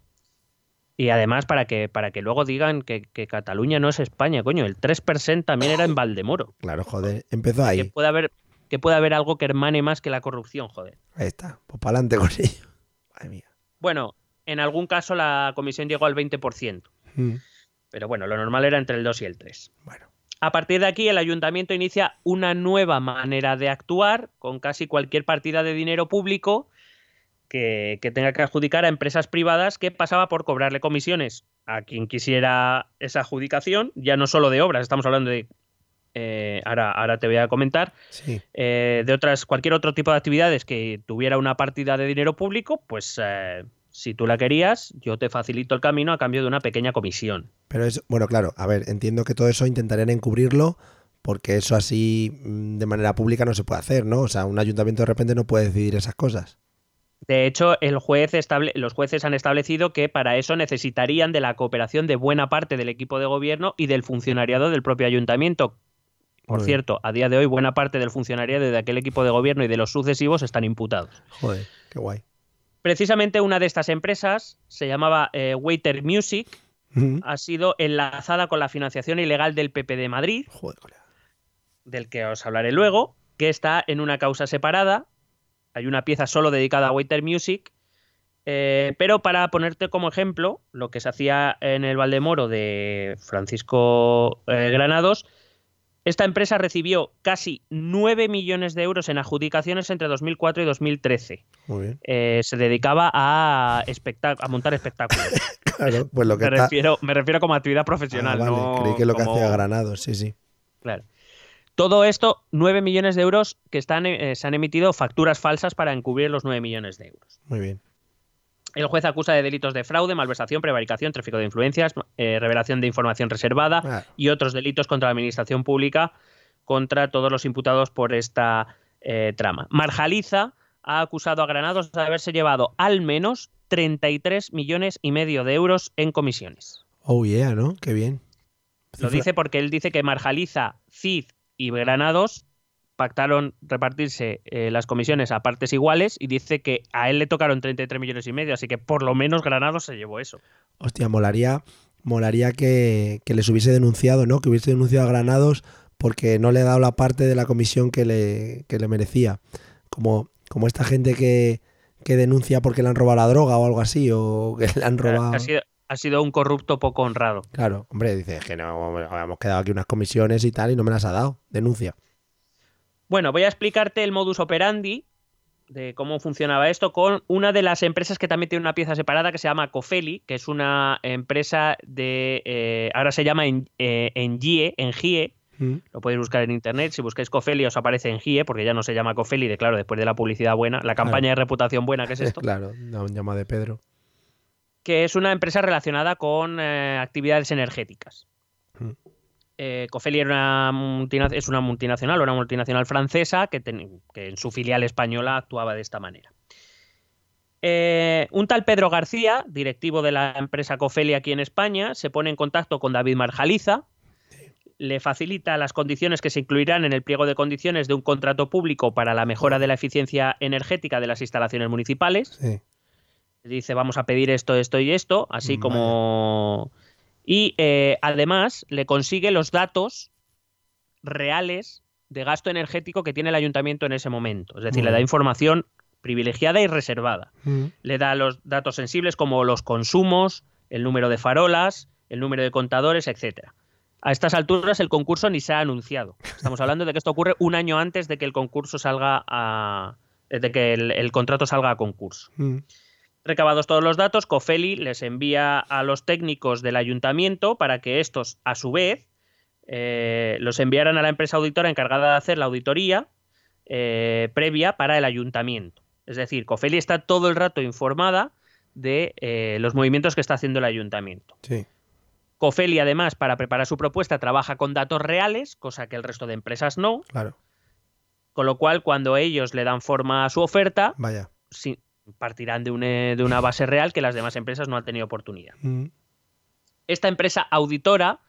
Y además para que, para que luego digan que, que Cataluña no es España, coño, el 3% también era en Valdemoro. Claro, joder, empezó Que ahí. puede haber, que puede haber algo que hermane más que la corrupción, joder. Ahí está, pues para adelante con ello. Madre mía. Bueno, en algún caso la comisión llegó al 20%, Mm, pero bueno, lo normal era entre el 2 y el 3. Bueno, A partir de aquí, el ayuntamiento inicia una nueva manera de actuar con casi cualquier partida de dinero público que, que tenga que adjudicar a empresas privadas que pasaba por cobrarle comisiones a quien quisiera esa adjudicación, ya no solo de obras, estamos hablando de... eh, ahora, ahora te voy a comentar, sí. eh, de otras, cualquier otro tipo de actividades que tuviera una partida de dinero público, pues eh, si tú la querías, yo te facilito el camino a cambio de una pequeña comisión. Pero es, bueno, claro, a ver, entiendo que todo eso intentarían encubrirlo porque eso así mm, de manera pública no se puede hacer, ¿no? O sea, un ayuntamiento de repente no puede decidir esas cosas. De hecho, el juez estable- los jueces han establecido que para eso necesitarían de la cooperación de buena parte del equipo de gobierno y del funcionariado del propio ayuntamiento. Por cierto, a día de hoy buena parte del funcionariado de aquel equipo de gobierno y de los sucesivos están imputados. Joder, qué guay. Precisamente una de estas empresas se llamaba eh, Waiter Music, ha sido enlazada con la financiación ilegal del PP de Madrid, Joder, del que os hablaré luego, que está en una causa separada. Hay una pieza solo dedicada a Waiter Music. eh, pero para ponerte como ejemplo, lo que se hacía en el Valdemoro de Francisco eh, Granados, esta empresa recibió casi 9 millones de euros en adjudicaciones entre 2004 y 2013. Muy bien. Eh, se dedicaba a, montar espectáculos. Claro, pues lo que me, está. refiero, me refiero como actividad Ah, profesional. vale, no creí que lo que hacía Granados, sí, sí. Claro. Todo esto, 9 millones de euros que están, eh, se han emitido facturas falsas para encubrir los 9 millones de euros. Muy bien. El juez acusa de delitos de fraude, malversación, prevaricación, tráfico de influencias, eh, revelación de información reservada Ah, y otros delitos contra la administración pública contra todos los imputados por esta eh, trama. Marjaliza ha acusado a Granados de haberse llevado al menos 33 millones y medio de euros en comisiones. oh, yeah, ¿no? Qué bien. Lo dice porque él dice que Marjaliza, Cid y Granados pactaron repartirse eh, las comisiones a partes iguales y dice que a él le tocaron 33 millones y medio, así que por lo menos Granados se llevó eso. Hostia, molaría, molaría que, que les hubiese denunciado, ¿no? Que hubiese denunciado a Granados porque no le ha dado la parte de la comisión que le, que le merecía. Como, como esta gente que, que denuncia porque le han robado la droga o algo así, o que le han robado. Ha sido, ha sido un corrupto poco honrado. Claro, hombre, dice que no, hemos quedado aquí unas comisiones y tal y no me las ha dado. Denuncia. Bueno, voy a explicarte el modus operandi de cómo funcionaba esto con una de las empresas que también tiene una pieza separada que se llama Cofeli, que es una empresa de... eh, ahora se llama en, eh, Engie, Engie, Mm, lo podéis buscar en internet, si buscáis Cofeli os aparece Engie, porque ya no se llama Cofeli, de claro, después de la publicidad buena, la campaña de reputación buena que es esto, claro, da un llamado de Pedro. que es una empresa relacionada con eh, actividades energéticas. Eh, Cofeli era una multina- es una multinacional, una multinacional francesa que, ten- que en su filial española actuaba de esta manera. Eh, un tal Pedro García, directivo de la empresa Cofeli aquí en España, se pone en contacto con David Marjaliza, le facilita las condiciones que se incluirán en el pliego de condiciones de un contrato público para la mejora de la eficiencia energética de las instalaciones municipales Sí. dice vamos a pedir esto, esto y esto, así como... Y eh, además le consigue los datos reales de gasto energético que tiene el ayuntamiento en ese momento. Es decir, le da bien. información privilegiada y reservada. Mm, Le da los datos sensibles como los consumos, el número de farolas, el número de contadores, etcétera. A estas alturas el concurso ni se ha anunciado. Estamos hablando de que esto ocurre un año antes de que el concurso salga a... de que el- el contrato salga a concurso. mm. Recabados todos los datos, Cofeli les envía a los técnicos del ayuntamiento para que estos, a su vez, eh, los enviaran a la empresa auditora encargada de hacer la auditoría eh, previa para el ayuntamiento. Es decir, Cofeli está todo el rato informada de eh, los movimientos que está haciendo el ayuntamiento. Sí. Cofeli, además, para preparar su propuesta, trabaja con datos reales, cosa que el resto de empresas no, Claro. con lo cual, cuando ellos le dan forma a su oferta, Vaya. Partirán de una, de una base real que las demás empresas no han tenido oportunidad. Mm, Esta empresa auditora,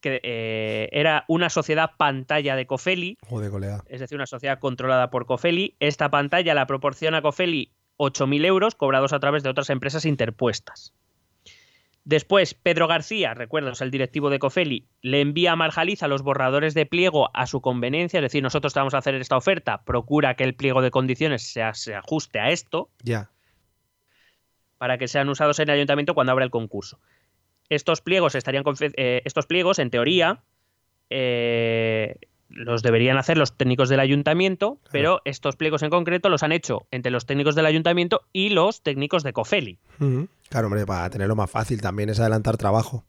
que eh, era una sociedad pantalla de Cofeli, Joder, es decir, una sociedad controlada por Cofeli, esta pantalla la proporciona Cofeli 8.000 euros cobrados a través de otras empresas interpuestas. Después, Pedro García, recuerdo, es el directivo de Cofeli, le envía a Marjaliza los borradores de pliego a su conveniencia, es decir, nosotros te vamos a hacer esta oferta, procura que el pliego de condiciones se, se ajuste a esto, Ya. para que sean usados en el ayuntamiento cuando abra el concurso. Estos pliegos estarían eh, estos pliegos, en teoría, eh, los deberían hacer los técnicos del ayuntamiento, pero estos pliegos en concreto los han hecho entre los técnicos del ayuntamiento y los técnicos de Cofeli. Claro, hombre, para tenerlo más fácil también es adelantar trabajo.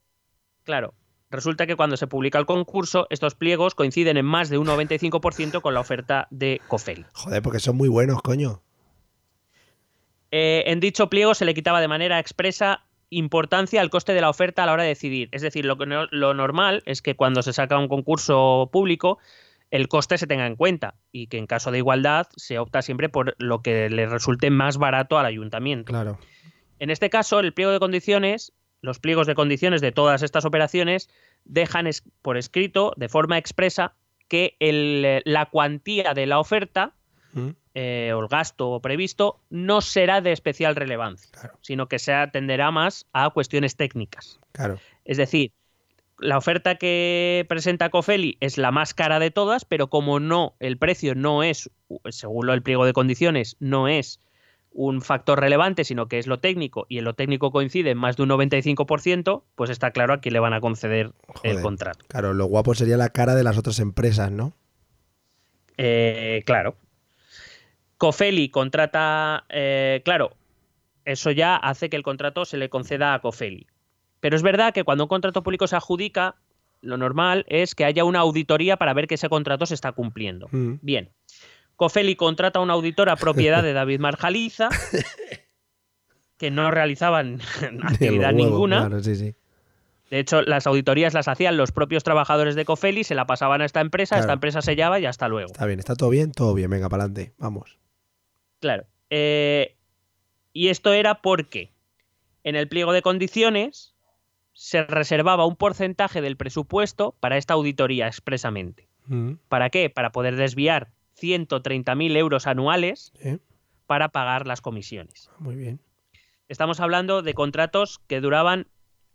Claro, resulta que cuando se publica el concurso, estos pliegos coinciden en más de un 95% con la oferta de Cofeli. Joder, porque son muy buenos, coño. Eh, en dicho pliego se le quitaba de manera expresa importancia al coste de la oferta a la hora de decidir. Es decir, lo, que no- lo normal es que cuando se saca un concurso público, el coste se tenga en cuenta y que en caso de igualdad se opta siempre por lo que le resulte más barato al ayuntamiento. Claro. En este caso, el pliego de condiciones, los pliegos de condiciones de todas estas operaciones dejan es- por escrito, de forma expresa, que el- la cuantía de la oferta Mm, eh, o el gasto previsto no será de especial relevancia, Claro. sino que se atenderá más a cuestiones técnicas. Claro. Es decir, la oferta que presenta Cofeli es la más cara de todas, pero como no, el precio no es, según el pliego de condiciones, no es un factor relevante, sino que es lo técnico, y en lo técnico coincide en más de un 95%, pues está claro a quién le van a conceder el contrato. Claro, lo guapo sería la cara de las otras empresas, ¿no? Eh, claro. Cofeli contrata, eh, claro, eso ya hace que el contrato se le conceda a Cofeli. Pero es verdad que cuando un contrato público se adjudica, lo normal es que haya una auditoría para ver que ese contrato se está cumpliendo. Mm. Bien. Cofeli contrata a una auditora propiedad de David Marjaliza, que no realizaban actividad huevo, ninguna. Claro, sí, sí. De hecho, las auditorías las hacían los propios trabajadores de Cofeli, se la pasaban a esta empresa, esta empresa sellaba y hasta luego. Está bien, está todo bien, todo bien. Venga, para adelante. Vamos. Claro. Eh, y esto era porque en el pliego de condiciones se reservaba un porcentaje del presupuesto para esta auditoría expresamente. Mm, ¿Para qué? Para poder desviar 130.000 euros anuales para pagar las comisiones. Muy bien. Estamos hablando de contratos que duraban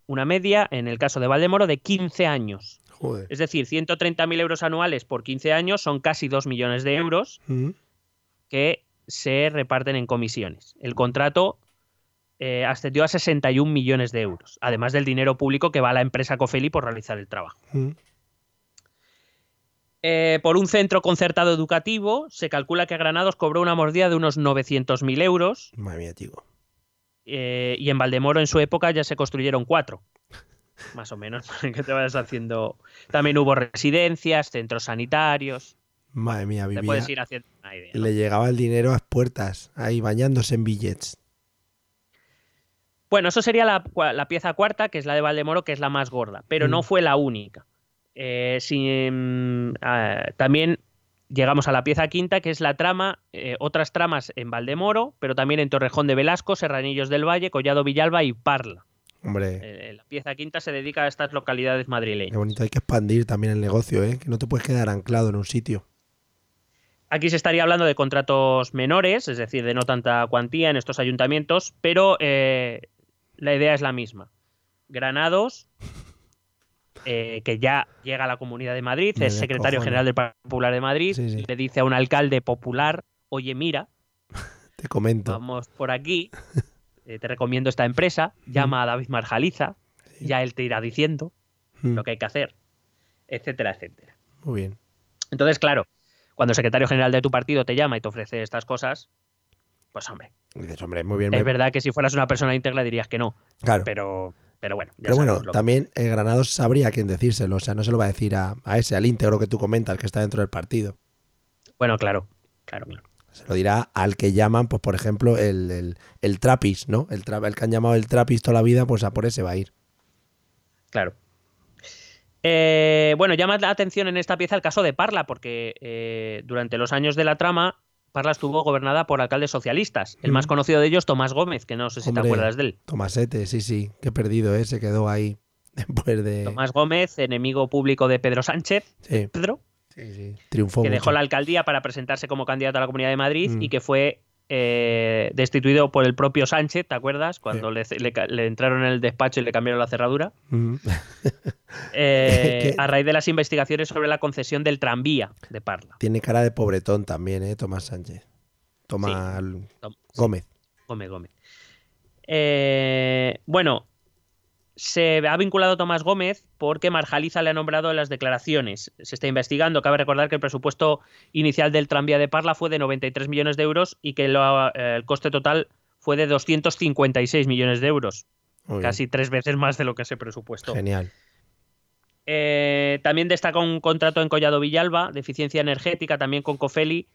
una media, en el caso de Valdemoro, de 15 años. Joder. Es decir, 130.000 euros anuales por 15 años son casi 2 millones de euros Mm, que se reparten en comisiones. El contrato eh, ascendió a 61 millones de euros, además del dinero público que va a la empresa Cofeli por realizar el trabajo. mm. Eh, por un centro concertado educativo, se calcula que Granados cobró una mordida de unos 900.000 euros Madre mía, chico. eh, y en Valdemoro en su época ya se construyeron cuatro. Más o menos, que te vayas haciendo. También hubo residencias, centros sanitarios. Madre mía, Te vivía. puedes ir haciendo una idea. ¿no? Le llegaba el dinero a las puertas, ahí bañándose en billets. Bueno, eso sería la, pieza cuarta, que es la de Valdemoro, que es la más gorda, pero Mm. no fue la única. Eh, si, mm, ah, también llegamos a la pieza quinta, que es la trama, eh, otras tramas en Valdemoro, pero también en Torrejón de Velasco, Serranillos del Valle, Collado Villalba y Parla. Hombre, Eh, la pieza quinta se dedica a estas localidades qué madrileñas. bonito. Hay que expandir también el negocio, ¿eh? Que no te puedes quedar anclado en un sitio. Aquí se estaría hablando de contratos menores, es decir, de no tanta cuantía en estos ayuntamientos, pero la idea es la misma. Granados, eh, que ya llega a la Comunidad de Madrid, es secretario general del Partido Popular de Madrid, Sí, sí. le dice a un alcalde popular, oye, mira, Te comento. vamos por aquí, eh, te recomiendo esta empresa, llama a David Marjaliza, ya él te irá diciendo Mm, lo que hay que hacer, etcétera, etcétera. Muy bien. Entonces, claro, cuando el secretario general de tu partido te llama y te ofrece estas cosas, pues hombre, dices, hombre, muy bien. es verdad que si fueras una persona íntegra dirías que no, Claro. pero, pero bueno, ya Pero bueno, también el Granados sabría quién decírselo. O sea, no se lo va a decir a, a ese, al íntegro que tú comentas, que está dentro del partido. Bueno, claro, claro, claro. Se lo dirá al que llaman, pues por ejemplo, el, el, el Trapis, ¿no? El, tra- el que han llamado el Trapis toda la vida, pues a por ese va a ir. claro. Eh, bueno, llama la atención en esta pieza el caso de Parla, porque eh, durante los años de la trama, Parla estuvo gobernada por alcaldes socialistas. El Mm. más conocido de ellos, Tomás Gómez, que no sé si Hombre. te acuerdas de él. Tomasete, sí, sí. Qué perdido, ¿eh? Se quedó ahí después de... Tomás Gómez, enemigo público de Pedro Sánchez, Sí, Pedro, sí, sí. Triunfó que mucho. dejó la alcaldía para presentarse como candidato a la Comunidad de Madrid Mm. y que fue eh, destituido por el propio Sánchez, ¿te acuerdas? Cuando le, le ca- le entraron en el despacho y le cambiaron la cerradura. Mm. Eh, a raíz de las investigaciones sobre la concesión del tranvía de Parla. Tiene cara de pobretón también, ¿eh? Tomás Sánchez. Tomás Tom- Gómez. Gómez Gómez. Eh, bueno, se ha vinculado Tomás Gómez porque Marjaliza le ha nombrado en las declaraciones. Se está investigando. Cabe recordar que el presupuesto inicial del tranvía de Parla fue de 93 millones de euros y que lo- eh, el coste total fue de 256 millones de euros. Muy bien. Casi tres veces más de lo que se presupuestó. Genial. Eh, también destaca un contrato en Collado Villalba de eficiencia energética, también con Cofeli,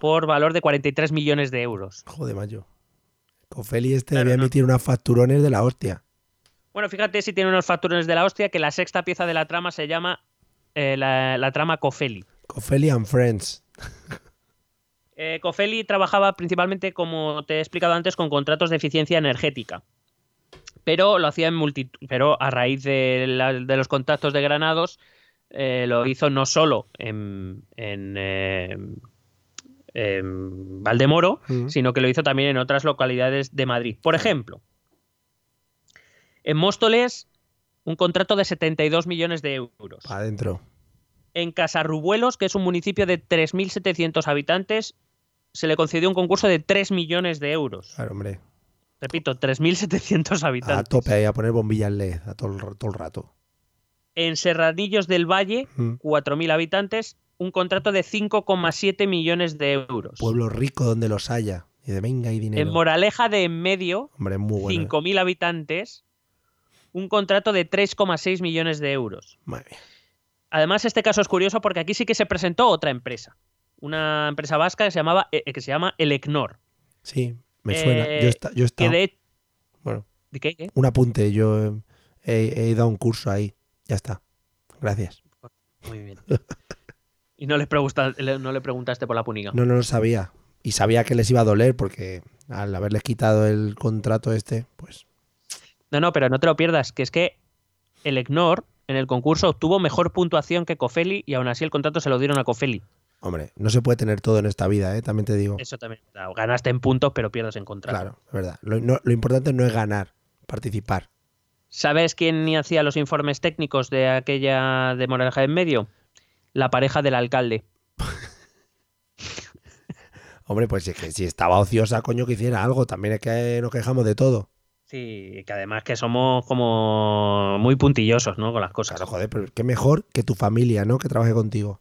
por valor de 43 millones de euros. Joder, mayo. Cofeli este Claro, debía no. emitir unas facturones de la hostia. Bueno, fíjate si tiene unos facturones de la hostia que la sexta pieza de la trama se llama eh, la, la trama Cofeli. Cofeli and Friends. Eh, Cofeli trabajaba principalmente, como te he explicado antes, con contratos de eficiencia energética. Pero lo hacía en multitud. Pero a raíz de, la- de los contactos de Granados, eh, lo hizo no solo en, en, eh, en Valdemoro, Mm. sino que lo hizo también en otras localidades de Madrid. Por ejemplo, en Móstoles un contrato de 72 millones de euros. Adentro. En Casarrubuelos, que es un municipio de 3.700 habitantes, se le concedió un concurso de 3 millones de euros. Claro, hombre. Repito, 3.700 habitantes. A tope ahí a poner bombillas LED a todo el, todo el rato. En Serranillos del Valle, Mm. 4.000 habitantes, un contrato de 5,7 millones de euros. Pueblo rico donde los haya. Y de venga y dinero. En Moraleja de en medio, Hombre, muy bueno. ¿eh? 5.000 habitantes, un contrato de 3,6 millones de euros. Madre mía. Además, este caso es curioso porque aquí sí que se presentó otra empresa. Una empresa vasca que se, llamaba, eh, que se llama Elecnor. Sí, me suena. Eh, Yo, Que estado- de... Bueno, ¿De qué? qué? un apunte. Yo eh, he, he dado un curso ahí. Ya está. Gracias. Muy bien. y no le, pregunta- le- no le preguntaste por la puniga. No, no lo sabía. Y sabía que les iba a doler porque al haberles quitado el contrato este, pues No, no, pero no te lo pierdas, que es que el EGNOR en el concurso obtuvo mejor puntuación que Cofeli y aún así el contrato se lo dieron a Cofeli. Hombre, no se puede tener todo en esta vida, ¿eh? también te digo. Eso también. claro, Ganaste en puntos, pero pierdes en contrato. Claro, es verdad. Lo, no- lo importante no es ganar, participar. ¿Sabes quién hacía los informes técnicos de aquella de Moraleja en medio? La pareja del alcalde. Hombre, pues es que si estaba ociosa, coño, que hiciera algo. También es que nos quejamos de todo. Sí, que además que somos como muy puntillosos, ¿no? Con las cosas. Claro, joder, pero qué mejor que tu familia, ¿no? Que trabaje contigo.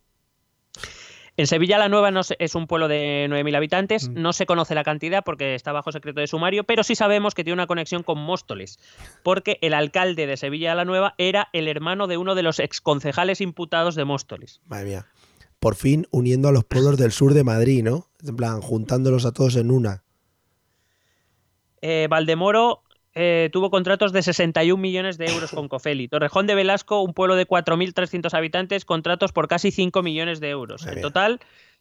En Sevilla la Nueva no se- es un pueblo de 9.000 habitantes, Mm. no se conoce la cantidad porque está bajo secreto de sumario, pero sí sabemos que tiene una conexión con Móstoles, porque el alcalde de Sevilla la Nueva era el hermano de uno de los exconcejales imputados de Móstoles. Madre mía. Por fin uniendo a los pueblos del sur de Madrid, ¿no? En plan, juntándolos a todos en una. Eh, Valdemoro eh, tuvo contratos de 61 millones de euros con Cofeli. Torrejón de Velasco, un pueblo de 4.300 habitantes, contratos por casi 5 millones de euros. En total,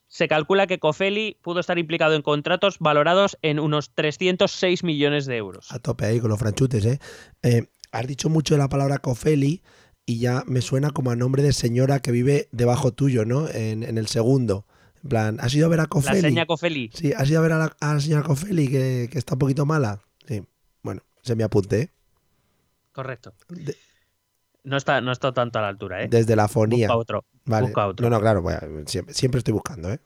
se calcula que Cofeli pudo estar implicado en contratos valorados en unos 306 millones de euros. A tope ahí con los franchutes, ¿eh? Eh, Has dicho mucho la palabra Cofeli y ya me suena como a nombre de señora que vive debajo tuyo, ¿no? En, en el segundo. En plan, ¿has ido a ver a La Cofeli? seña Cofeli. Sí, ¿has ido a ver a la, a la señora Cofeli que, que está un poquito mala? Se me apunté. Correcto. De- No está, no está tanto a la altura, ¿eh? desde la fonía. Busca otro. Vale. busca otro. No, no, claro, siempre, siempre estoy buscando, ¿eh?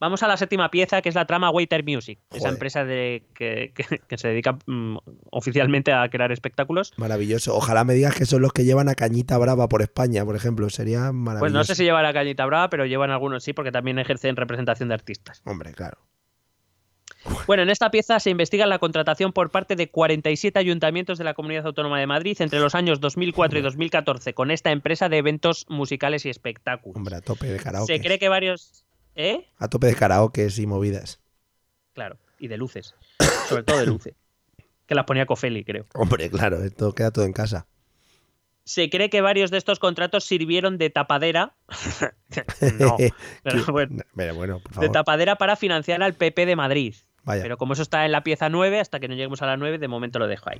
Vamos a la séptima pieza, que es la trama Waiter Music, esa empresa de, que, que- que se dedica mm, oficialmente a crear espectáculos. Maravilloso. Ojalá me digas que son los que llevan a Cañita Brava por España, por ejemplo. Sería maravilloso. Pues no sé si llevan a Cañita Brava, pero llevan algunos sí, porque también ejercen representación de artistas. Hombre, claro. Bueno, en esta pieza se investiga la contratación por parte de 47 ayuntamientos de la Comunidad Autónoma de Madrid entre los años 2004 y 2014 con esta empresa de eventos musicales y espectáculos. Hombre, a tope de karaoke. Se cree que varios... ¿Eh? A tope de karaoke y movidas. Claro, y de luces. Sobre todo de luces. Que las ponía Cofeli, creo. Hombre, claro, esto queda todo en casa. Se cree que varios de estos contratos sirvieron de tapadera. no, pero bueno, Pero bueno, por de favor. tapadera para financiar al PP de Madrid. Vaya. Pero como eso está en la pieza 9, hasta que no lleguemos a la 9, de momento lo dejo ahí.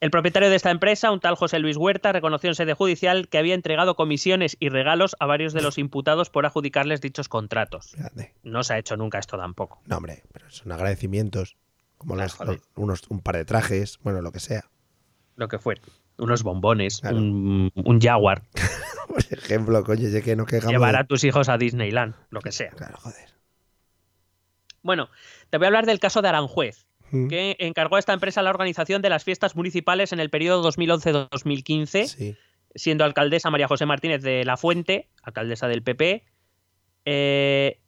El propietario de esta empresa, un tal José Luis Huerta, reconoció en sede judicial que había entregado comisiones y regalos a varios de los imputados por adjudicarles dichos contratos. No se ha hecho nunca esto tampoco. No, hombre, pero son agradecimientos. Como Ah, los- unos, un par de trajes, bueno, lo que sea. Lo que fuera. Unos bombones, Claro. un, un Jaguar. Por ejemplo, coño, ya que nos quejamos. Llevar de- a tus hijos a Disneyland, lo que sea. Claro, joder. Bueno, te voy a hablar del caso de Aranjuez, Mm. que encargó a esta empresa la organización de las fiestas municipales en el periodo 2011-2015, Sí. siendo alcaldesa María José Martínez de la Fuente, alcaldesa del PP. eh,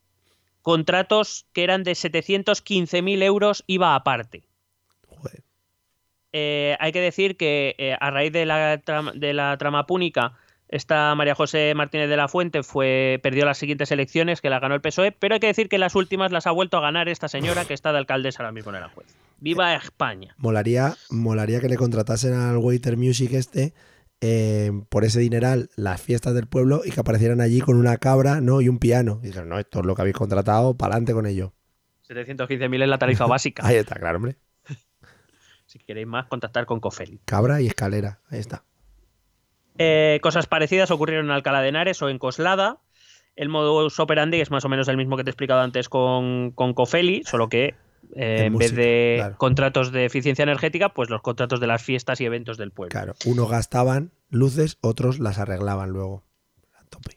contratos que eran de 715.000 euros IVA aparte. Eh, hay que decir que eh, a raíz de la, trama, de la trama púnica, esta María José Martínez de la Fuente fue, perdió las siguientes elecciones, que las ganó el PSOE, pero hay que decir que las últimas las ha vuelto a ganar esta señora que está de alcaldesa ahora mismo en Aranjuez. ¡Viva España! Molaría, molaría que le contratasen al Waiter Music este eh, por ese dineral las fiestas del pueblo y que aparecieran allí con una cabra ¿no? y un piano. Y dijeron, no, esto es lo que habéis contratado, para adelante con ello. 715.000 es la tarifa básica. Ahí está, claro, hombre. si queréis más, contactar con Cofeli. Cabra y escalera. Ahí está. Eh, cosas parecidas ocurrieron en Alcalá de Henares o en Coslada. El modus operandi es más o menos el mismo que te he explicado antes con, con Cofeli, solo que Eh, en vez de contratos de eficiencia energética, pues los contratos de las fiestas y eventos del pueblo. Claro, unos gastaban luces, otros las arreglaban luego.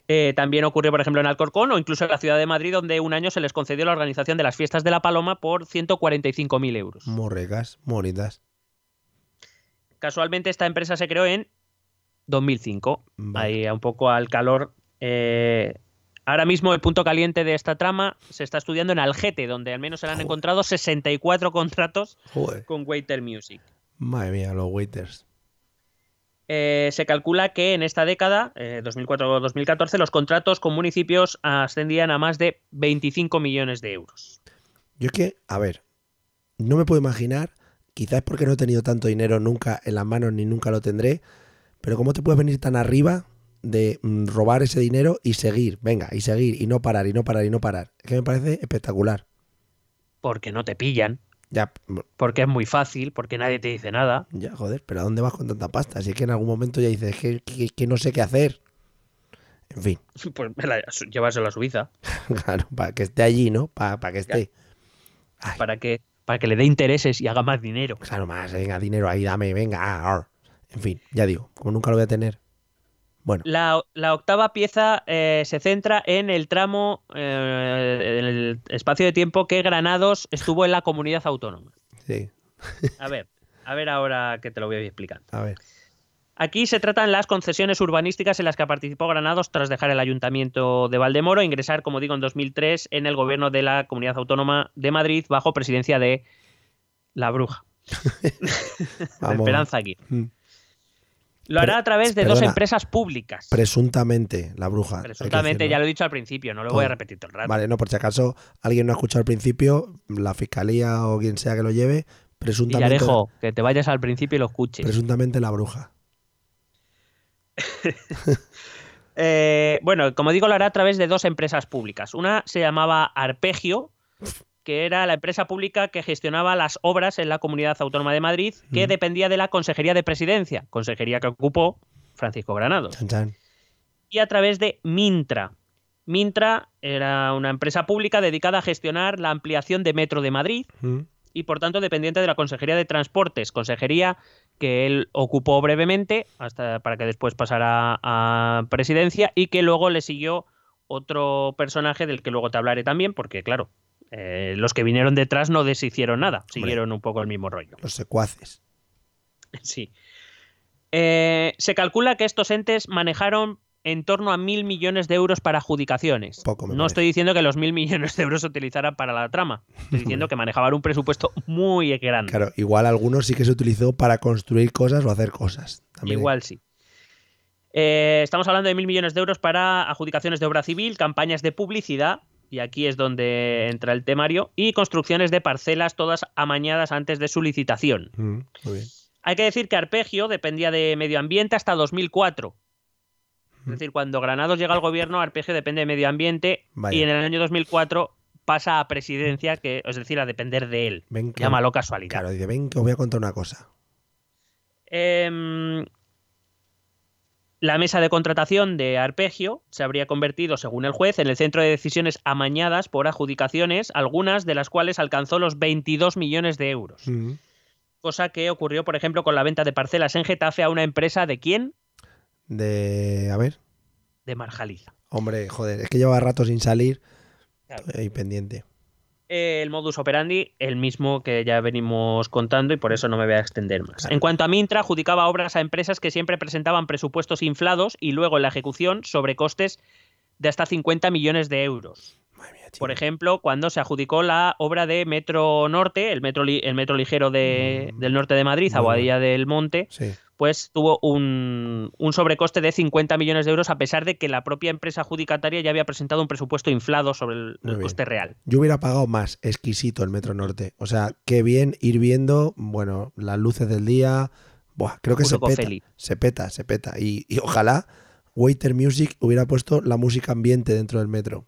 Eh, también ocurrió, por ejemplo, en Alcorcón o incluso en la ciudad de Madrid, donde un año se les concedió la organización de las fiestas de la Paloma por 145.000 euros. Morregas, moritas. Casualmente esta empresa se creó en 2005, ahí un poco al calor. Eh, ahora mismo el punto caliente de esta trama se está estudiando en Algete, donde al menos se han encontrado 64 contratos con Waiter Music. Madre mía, los waiters. Eh, se calcula que en esta década, 2004-2014, eh, los contratos con municipios ascendían a más de 25 millones de euros. Yo es que, a ver, no me puedo imaginar, quizás porque no he tenido tanto dinero nunca en las manos ni nunca lo tendré, pero ¿cómo te puedes venir tan arriba de mm, robar ese dinero y seguir, venga, y seguir, y no parar, y no parar, y no parar? Es que me parece espectacular. Porque no te pillan. Ya. Porque es muy fácil, porque nadie te dice nada. Ya, joder, pero ¿a dónde vas con tanta pasta? Si es que en algún momento ya dices que, que, no sé qué hacer. En fin. Pues llevárselo a Suiza. claro, para que esté allí, ¿no? Para, para que esté. Para que, para que le dé intereses y haga más dinero. Claro, más, venga, dinero ahí, dame, venga. En fin, ya digo, como nunca lo voy a tener, la, octava pieza eh, se centra en el tramo, eh, en el espacio de tiempo que Granados estuvo en la comunidad autónoma. Sí. a ver, a ver ahora que te lo voy a explicar. A ver. Aquí se tratan las concesiones urbanísticas en las que participó Granados tras dejar el ayuntamiento de Valdemoro e ingresar, como digo, en 2003 en el gobierno de la Comunidad Autónoma de Madrid bajo presidencia de la bruja. Esperanza aquí. Mm. Lo hará a través de dos empresas públicas. Presuntamente, la bruja. Presuntamente, ya lo he dicho al principio, no lo voy a repetir todo el rato. Vale, no, por si acaso alguien no ha escuchado al principio, la fiscalía o quien sea que lo lleve, presuntamente. Dejo que te vayas al principio y lo escuches. Presuntamente la bruja. Eh, bueno, como digo, lo hará a través de dos empresas públicas. Una se llamaba Arpegio, que era la empresa pública que gestionaba las obras en la Comunidad Autónoma de Madrid, que dependía de la Consejería de Presidencia, consejería que ocupó Francisco Granados. Y a través de Mintra. Mintra era una empresa pública dedicada a gestionar la ampliación de Metro de Madrid y por tanto dependiente de la Consejería de Transportes, consejería que él ocupó brevemente hasta para que después pasara a presidencia y que luego le siguió otro personaje del que luego te hablaré también, porque claro, eh, los que vinieron detrás no deshicieron nada, siguieron un poco el mismo rollo. Los secuaces. Sí. Eh, se calcula que estos entes manejaron en torno a mil millones de euros para adjudicaciones. no estoy diciendo que los mil millones de euros se utilizaran para la trama. Estoy diciendo que manejaban un presupuesto muy grande. Claro, igual algunos sí que se utilizó para construir cosas o hacer cosas. igual sí. Eh, estamos hablando de mil millones de euros para adjudicaciones de obra civil, campañas de publicidad, y aquí es donde entra el temario, y construcciones de parcelas todas amañadas antes de su licitación. Mm, Hay que decir que Arpegio dependía de medio ambiente hasta 2004. Es decir, cuando Granados llega al gobierno, Arpegio depende de medio ambiente y en el año 2004 pasa a presidencia, que, es decir, a depender de él. Ven Llámalo casualidad. Claro, dice, ven que os voy a contar una cosa. Eh, la mesa de contratación de Arpegio se habría convertido, según el juez, en el centro de decisiones amañadas por adjudicaciones, algunas de las cuales alcanzó los 22 millones de euros. Cosa que ocurrió, por ejemplo, con la venta de parcelas en Getafe a una empresa de quién? De. A ver. De Marjaliza. Hombre, joder, es que lleva rato sin salir. Ahí pendiente el modus operandi, el mismo que ya venimos contando y por eso no me voy a extender más. En cuanto a Mintra, adjudicaba obras a empresas que siempre presentaban presupuestos inflados y luego en la ejecución sobre costes de hasta 50 millones de euros. Por ejemplo, cuando se adjudicó la obra de Metro Norte, el metro, el metro ligero de, mm. del norte de Madrid, Aguadilla del Monte, pues tuvo un, sobrecoste de 50 millones de euros a pesar de que la propia empresa adjudicataria ya había presentado un presupuesto inflado sobre el, coste real. Yo hubiera pagado más, exquisito el Metro Norte. O sea, qué bien ir viendo, bueno, las luces del día. Buah, creo que se peta, se peta, se peta. Y, y ojalá Waiter Music hubiera puesto la música ambiente dentro del metro.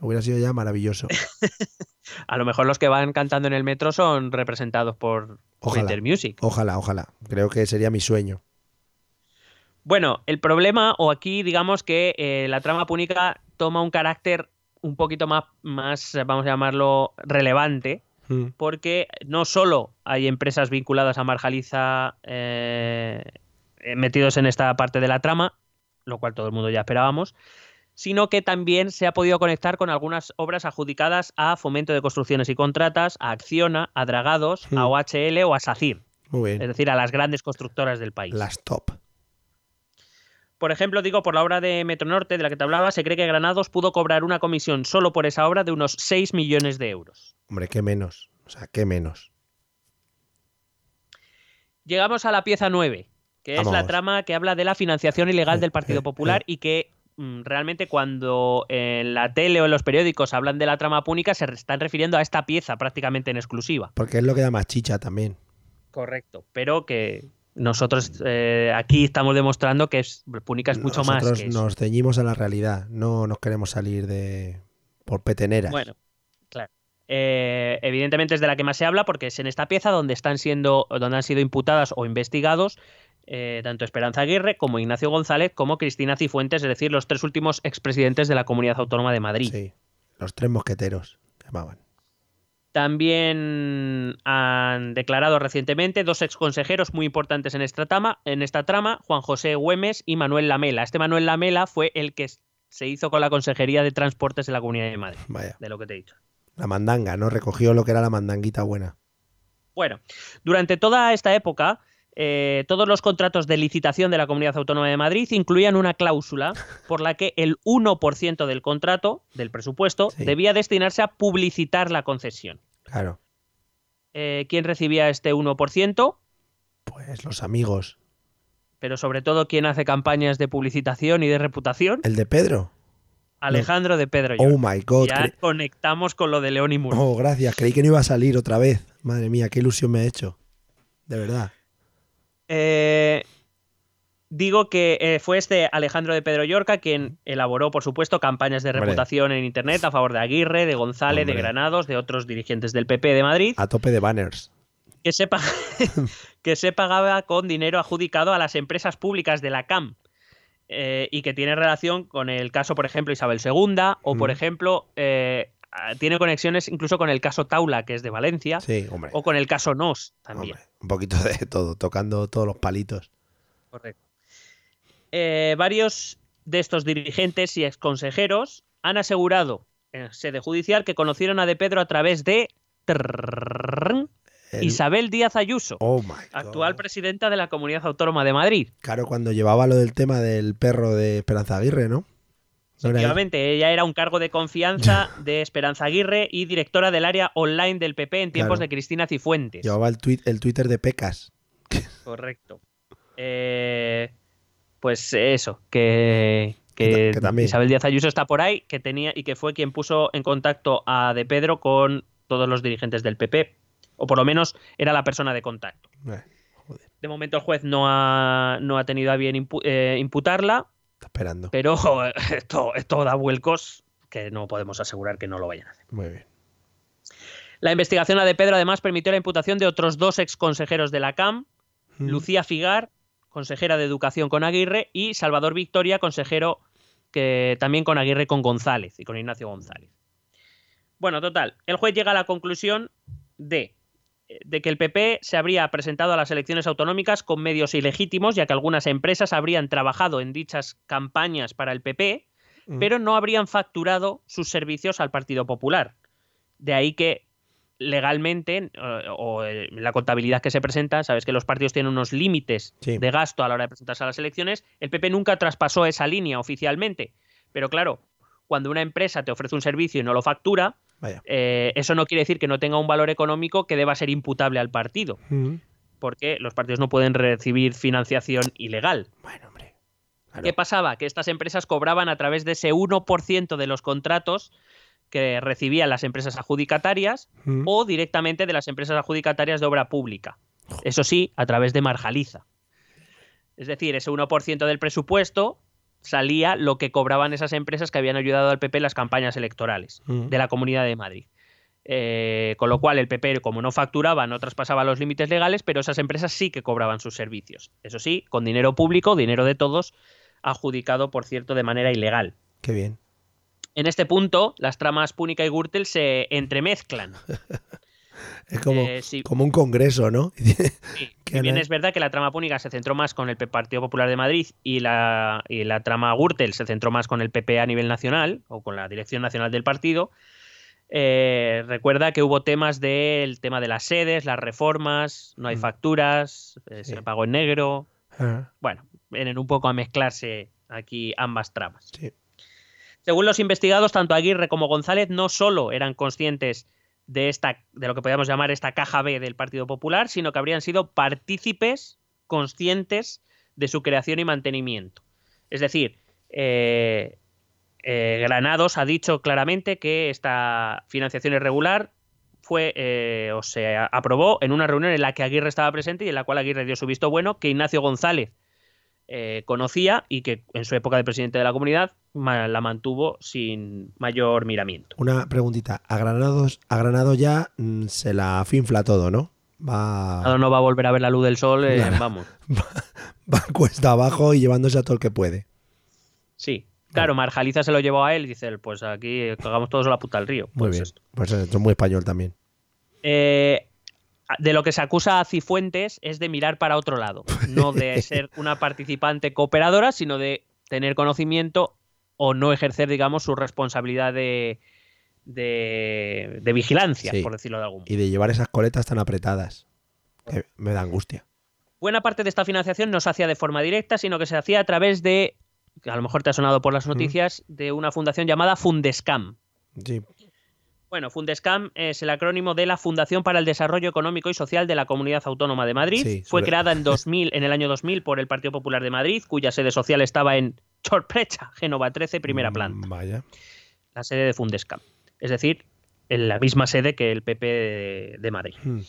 Hubiera sido ya maravilloso. A lo mejor los que van cantando en el metro son representados por ojalá, Music. Ojalá, ojalá. Creo que sería mi sueño. Bueno, el problema, o aquí digamos que eh, la trama púnica toma un carácter un poquito más, más vamos a llamarlo, relevante, mm. porque no solo hay empresas vinculadas a Marjaliza eh, metidos en esta parte de la trama, lo cual todo el mundo ya esperábamos, sino que también se ha podido conectar con algunas obras adjudicadas a Fomento de Construcciones y Contratas, a Acciona, a Dragados, a OHL o a SACIR. Es decir, a las grandes constructoras del país. Las top. Por ejemplo, digo, por la obra de Metronorte, de la que te hablaba, se cree que Granados pudo cobrar una comisión solo por esa obra de unos 6 millones de euros. Hombre, qué menos. O sea, qué menos. Llegamos a la pieza 9, que es la trama que habla de la financiación ilegal eh, del Partido eh, Popular eh. y que Mm, realmente cuando en la tele o en los periódicos hablan de la trama púnica se están refiriendo a esta pieza prácticamente en exclusiva. Porque es lo que da más chicha también. Correcto, pero que nosotros eh, aquí estamos demostrando que es, púnica es mucho más. Que nos ceñimos a la realidad, no nos queremos salir de por peteneras. Bueno, claro. Eh, evidentemente es de la que más se habla porque es en esta pieza donde están siendo, donde han sido imputadas o investigados eh, tanto Esperanza Aguirre como Ignacio González como Cristina Cifuentes, es decir, los tres últimos expresidentes de la Comunidad Autónoma de Madrid. Sí, los tres mosqueteros llamaban. También han declarado recientemente dos exconsejeros muy importantes en esta, trama, en esta trama, Juan José Güemes y Manuel Lamela. Este Manuel Lamela fue el que se hizo con la Consejería de Transportes de la Comunidad de Madrid, Vaya. de lo que te he dicho. La mandanga, ¿no? Recogió lo que era la mandanguita buena. Bueno, durante toda esta época, eh, todos los contratos de licitación de la Comunidad Autónoma de Madrid incluían una cláusula por la que el 1% del contrato, del presupuesto, debía destinarse a publicitar la concesión. Claro. Eh, ¿Quién recibía este 1%? Pues los amigos. Pero sobre todo, ¿quién hace campañas de publicitación y de reputación? El de Pedro. Alejandro de Pedro. Oh my God. Ya conectamos con lo de León y Muro. Oh, gracias. Creí que no iba a salir otra vez. Madre mía, qué ilusión me ha hecho. De verdad. Eh, digo que eh, fue este Alejandro de Pedro Llorca quien elaboró, por supuesto, campañas de reputación en Internet a favor de Aguirre, de González, de Granados, de otros dirigentes del PP de Madrid. A tope de banners. Que se, pagaba con dinero adjudicado a las empresas públicas de la CAM. Eh, y que tiene relación con el caso, por ejemplo, Isabel II o, por ejemplo, Ah, tiene conexiones incluso con el caso Taula, que es de Valencia, sí, hombre. o con el caso Nos también. Hombre, un poquito de todo, tocando todos los palitos. Correcto. Eh, varios de estos dirigentes y exconsejeros han asegurado en sede judicial que conocieron a De Pedro a través de. Isabel Díaz Ayuso, oh my. actual presidenta de la Comunidad Autónoma de Madrid. Claro, cuando llevaba lo del tema del perro de Esperanza Aguirre, ¿no? Efectivamente, ella era un cargo de confianza de Esperanza Aguirre y directora del área online del PP en tiempos Claro. de Cristina Cifuentes. Llevaba el, el Twitter de Pecas. Correcto. Eh, pues eso, que, que, Que ta- que también. Isabel Díaz Ayuso está por ahí, que tenía y que fue quien puso en contacto a De Pedro con todos los dirigentes del PP, o por lo menos era la persona de contacto. Eh, joder, De momento el juez no ha, no ha tenido a bien impu- eh, imputarla, está esperando. pero esto, esto da vuelcos que no podemos asegurar que no lo vayan a hacer. Muy bien. La investigación a De Pedro además permitió la imputación de otros dos exconsejeros de la CAM, Mm. Lucía Figar, consejera de Educación con Aguirre, y Salvador Victoria, consejero que también con Aguirre con González y con Ignacio González. Bueno, total, el juez llega a la conclusión de, de que el PP se habría presentado a las elecciones autonómicas con medios ilegítimos, ya que algunas empresas habrían trabajado en dichas campañas para el PP, Mm. pero no habrían facturado sus servicios al Partido Popular. De ahí que legalmente eh, o eh, la contabilidad que se presenta, sabes que los partidos tienen unos límites Sí. de gasto a la hora de presentarse a las elecciones, el PP nunca traspasó esa línea oficialmente. Pero claro, cuando una empresa te ofrece un servicio y no lo factura, Vaya. eh, eso no quiere decir que no tenga un valor económico que deba ser imputable al partido, Mm. porque los partidos no pueden recibir financiación ilegal. Bueno, hombre. Claro. ¿Qué pasaba? Que estas empresas cobraban a través de ese 1% de los contratos que recibían las empresas adjudicatarias Mm. o directamente de las empresas adjudicatarias de obra pública. Eso sí, a través de Marjaliza. Es decir, ese 1% del presupuesto salía lo que cobraban esas empresas que habían ayudado al PP en las campañas electorales Mm. de la Comunidad de Madrid. Eh, con lo cual el PP, como no facturaba, no traspasaba los límites legales, pero esas empresas sí que cobraban sus servicios. Eso sí, con dinero público, dinero de todos, adjudicado, por cierto, de manera ilegal. Qué bien. En este punto, las tramas Púnica y Gürtel se entremezclan. Es como, Eh, sí. como un congreso, ¿no? Sí, si bien es verdad que la trama púnica se centró más con el Partido Popular de Madrid y la, y la trama Gürtel se centró más con el PP a nivel nacional o con la dirección nacional del partido. eh, recuerda que hubo temas del tema de las sedes, las reformas, no hay Mm. facturas, eh, Sí. se pagó en negro. Ah, Bueno, vienen un poco a mezclarse aquí ambas tramas. sí. Según los investigados, tanto Aguirre como González no solo eran conscientes de esta, de lo que podríamos llamar esta caja B del Partido Popular, sino que habrían sido partícipes conscientes de su creación y mantenimiento. Es decir, eh, eh, Granados ha dicho claramente que esta financiación irregular fue eh, o se aprobó en una reunión en la que Aguirre estaba presente y en la cual Aguirre dio su visto bueno, que Ignacio González conocía y que en su época de presidente de la comunidad la mantuvo sin mayor miramiento. Una preguntita. A Granados, a Granado ya mm, se la finfla todo, ¿no? Va, Ahora no va a volver a ver la luz del sol, eh, vamos. va cuesta abajo y llevándose a todo el que puede. Sí. Claro, Marjaliza se lo llevó a él y dice, pues aquí cagamos todos la puta al río. Muy Pues bien. esto. Pues esto es muy español también. Eh, de lo que se acusa a Cifuentes es de mirar para otro lado, no de ser una participante cooperadora, sino de tener conocimiento o no ejercer, digamos, su responsabilidad de, de, de vigilancia, Sí. por decirlo de algún modo. Y de llevar esas coletas tan apretadas. Que me da angustia. Buena parte de esta financiación no se hacía de forma directa, sino que se hacía a través de, que a lo mejor te ha sonado por las noticias, de una fundación llamada Fundescam. Sí. Bueno, Fundescam es el acrónimo de la Fundación para el Desarrollo Económico y Social de la Comunidad Autónoma de Madrid. Sí, Fue creada en 2000, en el año 2000 por el Partido Popular de Madrid, cuya sede social estaba en Chorprecha, Génova 13, primera Mm, planta, Vaya. la sede de Fundescam. Es decir, en la misma sede que el PP de, de Madrid. Mm.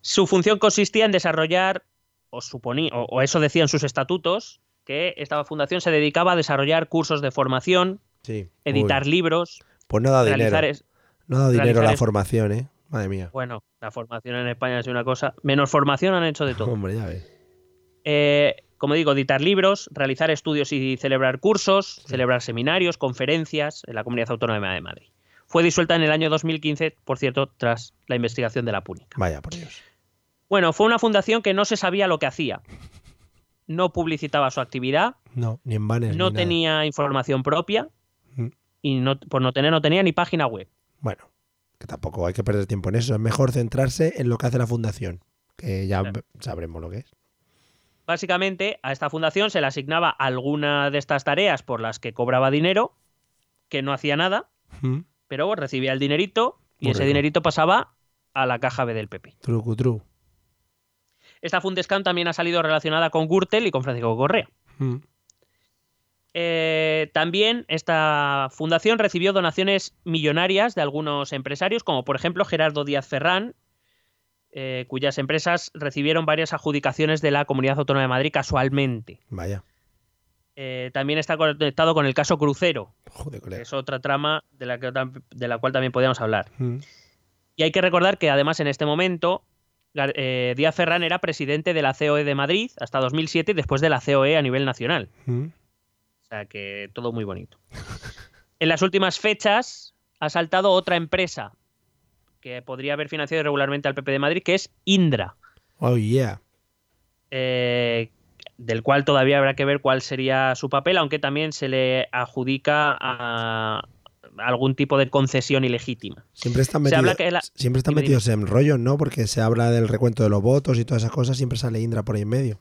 Su función consistía en desarrollar, o, suponía, o, o eso decían sus estatutos, que esta fundación se dedicaba a desarrollar cursos de formación, Sí. editar Uy. libros, Pues no da dinero. es- No da dinero la es- formación, ¿eh? Madre mía. Bueno, la formación en España es una cosa. Menos formación han hecho de todo. Hombre, ya ves. Eh, como digo, editar libros, realizar estudios y celebrar cursos, celebrar seminarios, conferencias en la Comunidad Autónoma de Madrid. Fue disuelta en el año 2015, por cierto, tras la investigación de la Púnica. Vaya, por Dios. Bueno, fue una fundación que no se sabía lo que hacía. No publicitaba su actividad, No, ni en banners. no ni nada. tenía información propia Mm. y no, por no tener no tenía ni página web. Bueno, que tampoco hay que perder tiempo en eso. Es mejor centrarse en lo que hace la fundación. Que ya Claro. sabremos lo que es. Básicamente, a esta fundación se le asignaba alguna de estas tareas por las que cobraba dinero, que no hacía nada, Mm. pero recibía el dinerito y ese dinerito pasaba a la caja B del PP. Trucu, tru. Esta Fundescam también ha salido relacionada con Gürtel y con Francisco Correa. Mm. Eh, también esta fundación recibió donaciones millonarias de algunos empresarios, como por ejemplo Gerardo Díaz Ferrán, eh, cuyas empresas recibieron varias adjudicaciones de la Comunidad Autónoma de Madrid casualmente. Vaya. Eh, también está conectado con el caso Crucero, Joder, que es otra trama de la, que de la cual también podríamos hablar. Mm. Y hay que recordar que además en este momento eh, Díaz Ferrán era presidente de la COE de Madrid hasta 2007 y después de la COE a nivel nacional. Mm. O sea que todo muy bonito. En las últimas fechas ha saltado otra empresa que podría haber financiado irregularmente al PP de Madrid, que es Indra, Oh, yeah. eh, del cual todavía habrá que ver cuál sería su papel, aunque también se le adjudica a algún tipo de concesión ilegítima. Siempre están metidos, la- siempre están metidos en rollos, ¿no? Porque se habla del recuento de los votos y todas esas cosas. Siempre sale Indra por ahí en medio.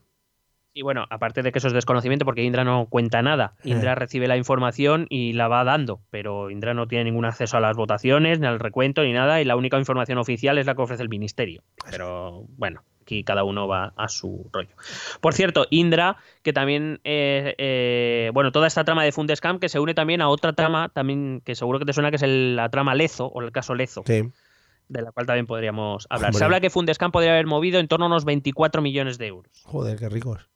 Y bueno, aparte de que eso es desconocimiento, porque Indra no cuenta nada. Eh. Indra recibe la información y la va dando, pero Indra no tiene ningún acceso a las votaciones, ni al recuento, ni nada, y la única información oficial es la que ofrece el ministerio. Pero bueno, aquí cada uno va a su rollo. Por cierto, Indra, que también, eh, eh, bueno, toda esta trama de Fundescam, que se une también a otra trama, también que seguro que te suena, que es el- la trama Lezo, o el caso Lezo, Sí. de la cual también podríamos hablar. Hombre. Se habla que Fundescam podría haber movido en torno a unos 24 millones de euros. Joder, qué ricos.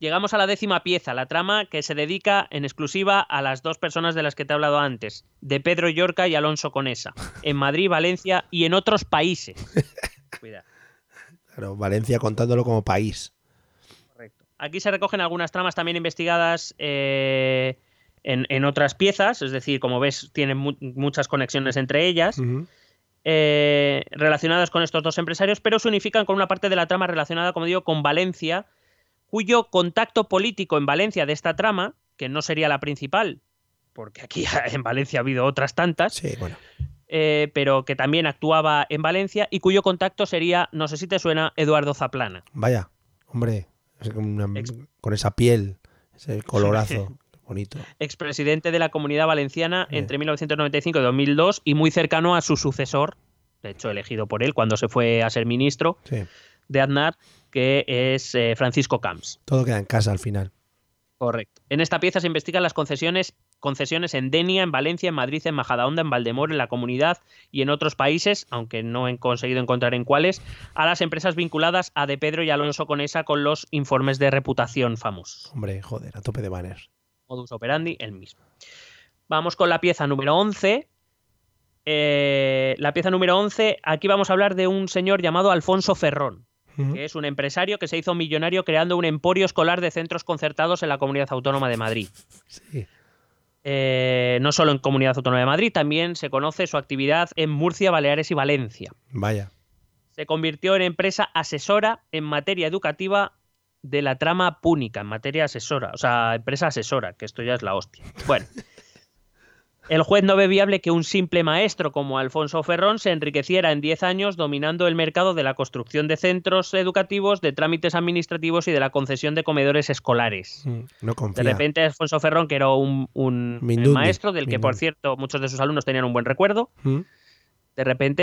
Llegamos a la décima pieza, la trama que se dedica en exclusiva a las dos personas de las que te he hablado antes, de Pedro Llorca y Alonso Conesa, en Madrid, Valencia y en otros países. Cuidado. Claro, Valencia contándolo como país. Correcto. Aquí se recogen algunas tramas también investigadas eh, en, en otras piezas, es decir, como ves, tienen mu- muchas conexiones entre ellas. Eh, relacionadas con estos dos empresarios, pero se unifican con una parte de la trama relacionada, como digo, con Valencia, cuyo contacto político en Valencia de esta trama, que no sería la principal, porque aquí en Valencia ha habido otras tantas, Sí, bueno. eh, pero que también actuaba en Valencia y cuyo contacto sería, no sé si te suena, Eduardo Zaplana. Vaya, hombre, con, una- Ex- con esa piel, ese colorazo, bonito. expresidente de la Comunidad Valenciana entre 1995 y 2002 y muy cercano a su sucesor, de hecho elegido por él cuando se fue a ser ministro Sí, de Aznar, que es eh, Francisco Camps. todo queda en casa al final. Correcto. En esta pieza se investigan las concesiones, concesiones en Denia, en Valencia, en Madrid, en Majadahonda, en Valdemoro, en la comunidad y en otros países, aunque no he conseguido encontrar en cuáles, a las empresas vinculadas a De Pedro y Alonso Conesa con los informes de reputación famosos. Hombre, joder, a tope de banners. Modus operandi, el mismo. Vamos con la pieza número 11. Eh, la pieza número 11, aquí vamos a hablar de un señor llamado Alfonso Ferrón, Que es un empresario que se hizo millonario creando un emporio escolar de centros concertados en la Comunidad Autónoma de Madrid. Sí. Eh, no solo en Comunidad Autónoma de Madrid, también se conoce su actividad en Murcia, Baleares y Valencia. Vaya. Se convirtió en empresa asesora en materia educativa de la trama púnica, en materia asesora, o sea, empresa asesora, que esto ya es la hostia. Bueno. El juez no ve viable que un simple maestro como Alfonso Ferrón se enriqueciera en 10 años dominando el mercado de la construcción de centros educativos, de trámites administrativos y de la concesión de comedores escolares. Mm, No De confía. repente Alfonso Ferrón, que era un, un Mindundi, maestro del que, por cierto, muchos de sus alumnos tenían un buen recuerdo, Mm, de repente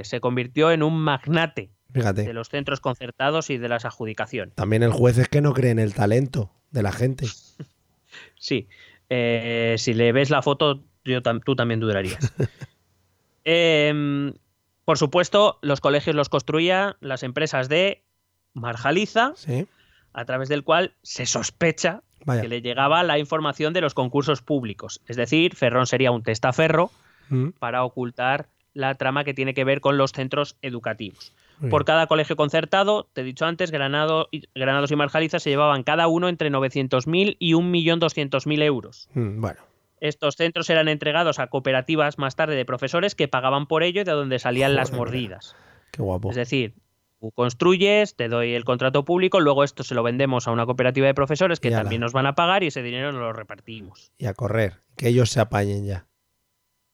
eh, se convirtió en un magnate de los centros concertados y de las adjudicaciones. También el juez es que no cree en el talento de la gente. Sí, eh, si le ves la foto, yo tú también dudarías. Em, por supuesto, los colegios los construían las empresas de Marjaliza, Sí. a través del cual se sospecha Vaya. que le llegaba la información de los concursos públicos. Es decir, Ferrón sería un testaferro Mm, para ocultar la trama que tiene que ver con los centros educativos. muy Por bien. cada colegio concertado, te he dicho antes, Granado y- Granados y Marjaliza se llevaban cada uno entre 900.000 y 1.200.000 euros. Mm, Bueno, Estos centros eran entregados a cooperativas más tarde de profesores que pagaban por ello y de donde salían las Joder, mordidas. qué guapo. Es decir, tú construyes, te doy el contrato público, luego esto se lo vendemos a una cooperativa de profesores que también nos van a pagar y ese dinero nos lo repartimos. Y a correr. Que ellos se apañen ya.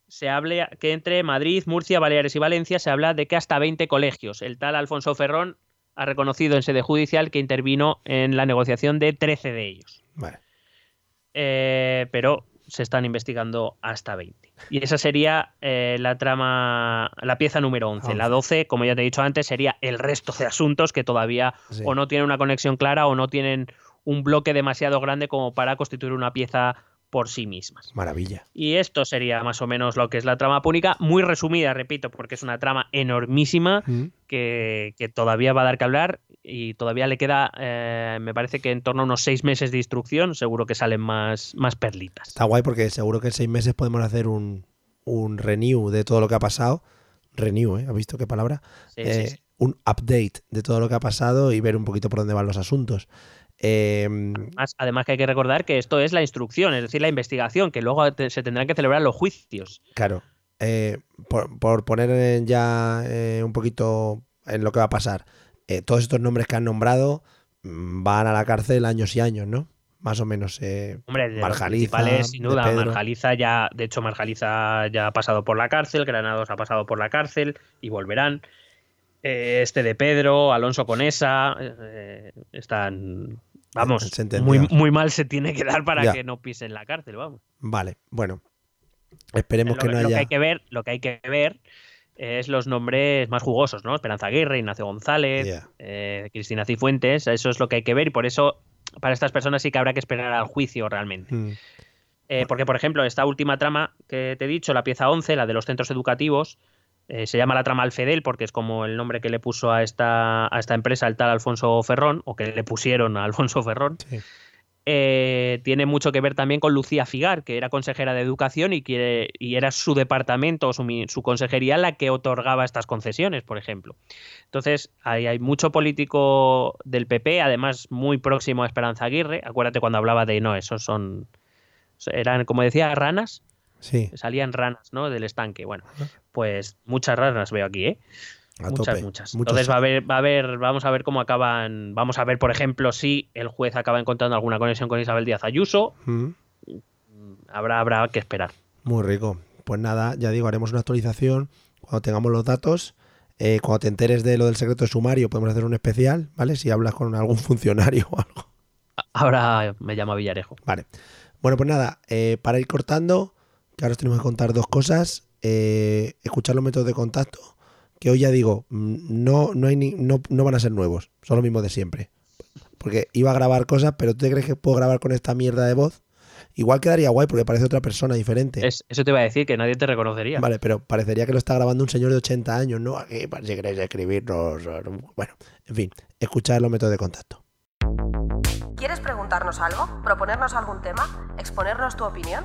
se hable que entre Madrid, Murcia, Baleares y Valencia se habla de que hasta 20 colegios. El tal Alfonso Ferrón ha reconocido en sede judicial que intervino en la negociación de 13 de ellos. Vale. Eh, pero se están investigando hasta 20. Y esa sería eh, la trama, la pieza número 11. La 12, como ya te he dicho antes, sería el resto de asuntos que todavía Sí. o no tienen una conexión clara o no tienen un bloque demasiado grande como para constituir una pieza por sí mismas. Maravilla. Y esto sería más o menos lo que es la trama púnica, muy resumida, repito, porque es una trama enormísima Mm, que, que todavía va a dar que hablar y todavía le queda, eh, me parece que en torno a unos seis meses de instrucción, seguro que salen más, más perlitas. Está guay porque seguro que en seis meses podemos hacer un, un renew de todo lo que ha pasado. Renew, ¿eh? ¿Has visto qué palabra? Sí, Eh, sí. Un update de todo lo que ha pasado y ver un poquito por dónde van los asuntos. Eh, Además, además que hay que recordar que esto es la instrucción, es decir, la investigación, que luego te- se tendrán que celebrar los juicios. claro, eh, por, por poner ya un poquito en lo que va a pasar, eh, todos estos nombres que han nombrado mm, van a la cárcel años y años, ¿no? Más o menos. eh, Hombre, de los Marjaliza, principales, sin duda. Marjaliza ya, de hecho, Marjaliza ya ha pasado por la cárcel, Granados ha pasado por la cárcel y volverán. Eh, Este de Pedro, Alonso Conesa, están, vamos, muy, muy mal se tiene que dar para Ya. que no pisen la cárcel, vamos. vale, bueno. Esperemos lo, que no lo haya. hay que ver, lo que hay que ver es los nombres más jugosos, ¿no? Esperanza Aguirre, Ignacio González, eh, Cristina Cifuentes, eso es lo que hay que ver y por eso para estas personas sí que habrá que esperar al juicio realmente. Mm, Eh, porque, por ejemplo, esta última trama que te he dicho, la pieza 11, la de los centros educativos, eh, se llama la trama Alfedel porque es como el nombre que le puso a esta, a esta empresa el tal Alfonso Ferrón, o que le pusieron a Alfonso Ferrón. sí. Eh, tiene mucho que ver también con Lucía Figar, que era consejera de educación y, que, y era su departamento o su, su consejería la que otorgaba estas concesiones, por ejemplo. Entonces, ahí hay mucho político del PP, además muy próximo a Esperanza Aguirre. Acuérdate cuando hablaba de no, esos son. Eran, como decía, ranas. Sí. Salían ranas, ¿no? Del estanque. Bueno, pues muchas ranas veo aquí, ¿eh? A muchas, tope. muchas. Entonces va a haber, va a haber, vamos a ver cómo acaban, vamos a ver, por ejemplo, si el juez acaba encontrando alguna conexión con Isabel Díaz Ayuso. Mm, Habrá, habrá que esperar. Muy rico. Pues nada, ya digo, haremos una actualización cuando tengamos los datos. Eh, cuando te enteres de lo del secreto de sumario, podemos hacer un especial, ¿vale? Si hablas con algún funcionario o algo. Ahora me llama Villarejo. Vale. Bueno, pues nada, eh, para ir cortando, que ahora os tenemos que contar dos cosas. Eh, escuchar los métodos de contacto, que hoy ya digo, mm, no, no, hay ni- no, no van a ser nuevos, son los mismos de siempre. Porque iba a grabar cosas, pero ¿tú te crees que puedo grabar con esta mierda de voz? Igual quedaría guay porque parece otra persona diferente. Es- eso te iba a decir, que nadie te reconocería. Vale, pero parecería que lo está grabando un señor de 80 años, ¿no? Aquí, si queréis escribirnos. Bueno, en fin, escuchar los métodos de contacto. ¿Quieres preguntarnos algo? ¿Proponernos algún tema? ¿Exponernos tu opinión?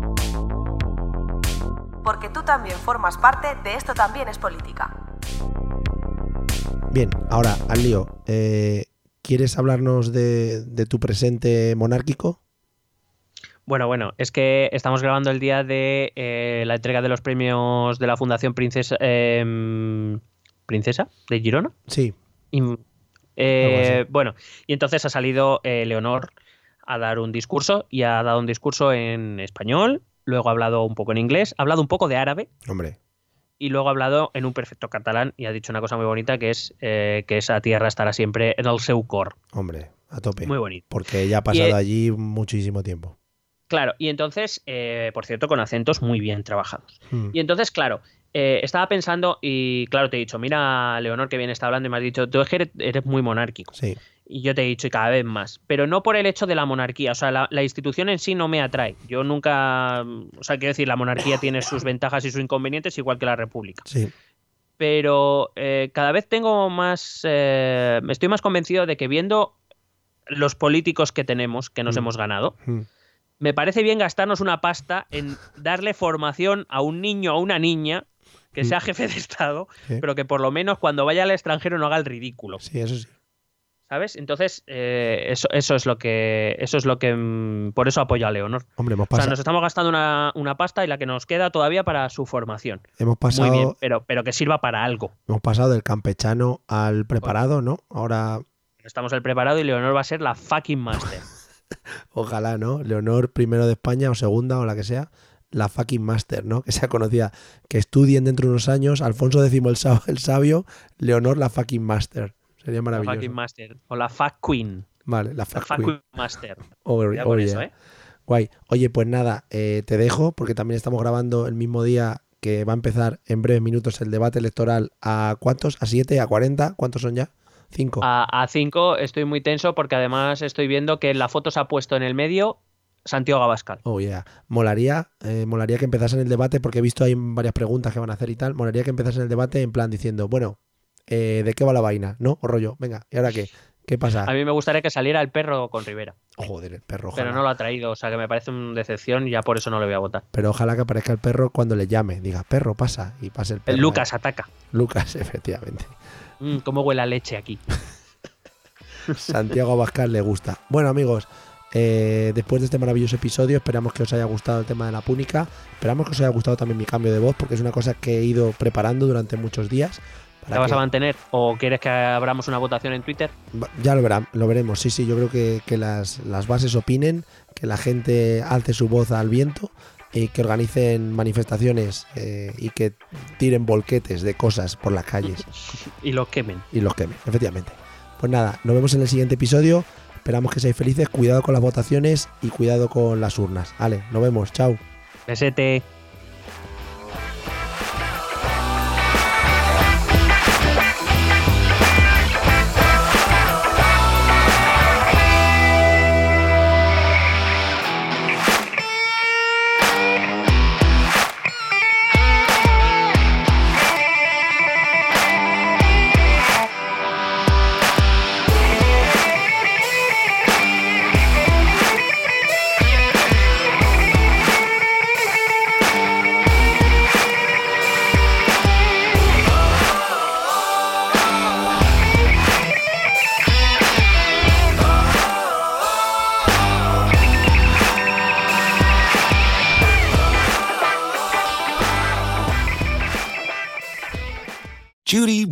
Porque tú también formas parte de Esto también es política. Bien, ahora al lío. Eh, ¿Quieres hablarnos de, de tu presente monárquico? Bueno, bueno, es que estamos grabando el día de eh, la entrega de los premios de la Fundación Princesa, em, Princesa de Girona. Sí, Y, eh, bueno, y entonces ha salido eh, Leonor a dar un discurso y ha dado un discurso en español, luego ha hablado un poco en inglés, ha hablado un poco de árabe hombre. y luego ha hablado en un perfecto catalán y ha dicho una cosa muy bonita que es eh, que esa tierra estará siempre en el seu cor. Hombre, a tope. Muy bonito. Porque ella ha pasado eh, allí muchísimo tiempo. Claro, y entonces, eh, por cierto, con acentos muy bien trabajados. Mm, Y entonces, claro, eh, estaba pensando y claro, te he dicho, mira, Leonor, que bien está hablando y me has dicho, tú es que eres, eres muy monárquico. Sí, Y yo te he dicho, y cada vez más. Pero no por el hecho de la monarquía. O sea, la, la institución en sí no me atrae. Yo nunca. O sea, quiero decir, la monarquía tiene sus ventajas y sus inconvenientes, igual que la república. sí. Pero eh, cada vez tengo más. eh, estoy más convencido de que viendo los políticos que tenemos, que nos Mm. hemos ganado, mm, me parece bien gastarnos una pasta en darle formación a un niño o una niña que Mm. sea jefe de Estado, Sí. pero que por lo menos cuando vaya al extranjero no haga el ridículo. Sí, eso sí. ¿Sabes? Entonces, eh, eso, eso es lo que. Eso es lo que. mm, Por eso apoyo a Leonor. Hombre, hemos O sea, pasado, nos estamos gastando una, una pasta y la que nos queda todavía para su formación. hemos pasado, Muy bien, pero, pero que sirva para algo. hemos pasado del campechano al preparado, ¿no? Ahora, Estamos el preparado y Leonor va a ser la fucking master. ojalá, ¿no? Leonor primero de España o segunda o la que sea, la fucking master, ¿no? Que sea conocida, que estudien dentro de unos años, Alfonso X el sabio, Leonor la fucking master. Sería La maravilloso. fucking master. O la fuck queen. Vale, la La fuck fuck queen. queen master. Oh, Cuidado oh, yeah. ¿eh? Guay. Oye, pues nada, eh, te dejo porque también estamos grabando el mismo día que va a empezar en breves minutos el debate electoral. ¿A cuántos? ¿A 7? ¿A 40? ¿Cuántos son ya? 5. A, cinco estoy muy tenso porque además estoy viendo que la foto se ha puesto en el medio Santiago Abascal. Oh, yeah. Molaría, eh, molaría que empezasen el debate porque he visto ahí varias preguntas que van a hacer y tal. Molaría que empezasen el debate en plan diciendo, bueno, eh, ¿de qué va la vaina? ¿No? O rollo, venga, ¿y ahora qué? ¿Qué pasa? A mí me gustaría que saliera el perro con Rivera, Joder, el perro, pero ojalá. no lo ha traído, o sea que me parece una decepción y ya por eso no le voy a votar. Pero ojalá que aparezca el perro cuando le llame. Diga, perro, pasa. Y pase el perro. El Lucas ataca. Lucas, efectivamente. Mm, ¿Cómo huele a leche aquí? Santiago Abascal le gusta. Bueno, amigos, eh, después de este maravilloso episodio, esperamos que os haya gustado el tema de la púnica. Esperamos que os haya gustado también mi cambio de voz, porque es una cosa que he ido preparando durante muchos días. ¿La vas a mantener o quieres que abramos una votación en Twitter? Ya lo, verán, lo veremos. Sí, sí, yo creo que, que las, las bases opinen, que la gente alce su voz al viento y que organicen manifestaciones eh, y que tiren volquetes de cosas por las calles Y lo quemen. y los quemen, efectivamente. Pues nada, nos vemos en el siguiente episodio. Esperamos que seáis felices. Cuidado con las votaciones y cuidado con las urnas. Vale, nos vemos. Chao. Besete.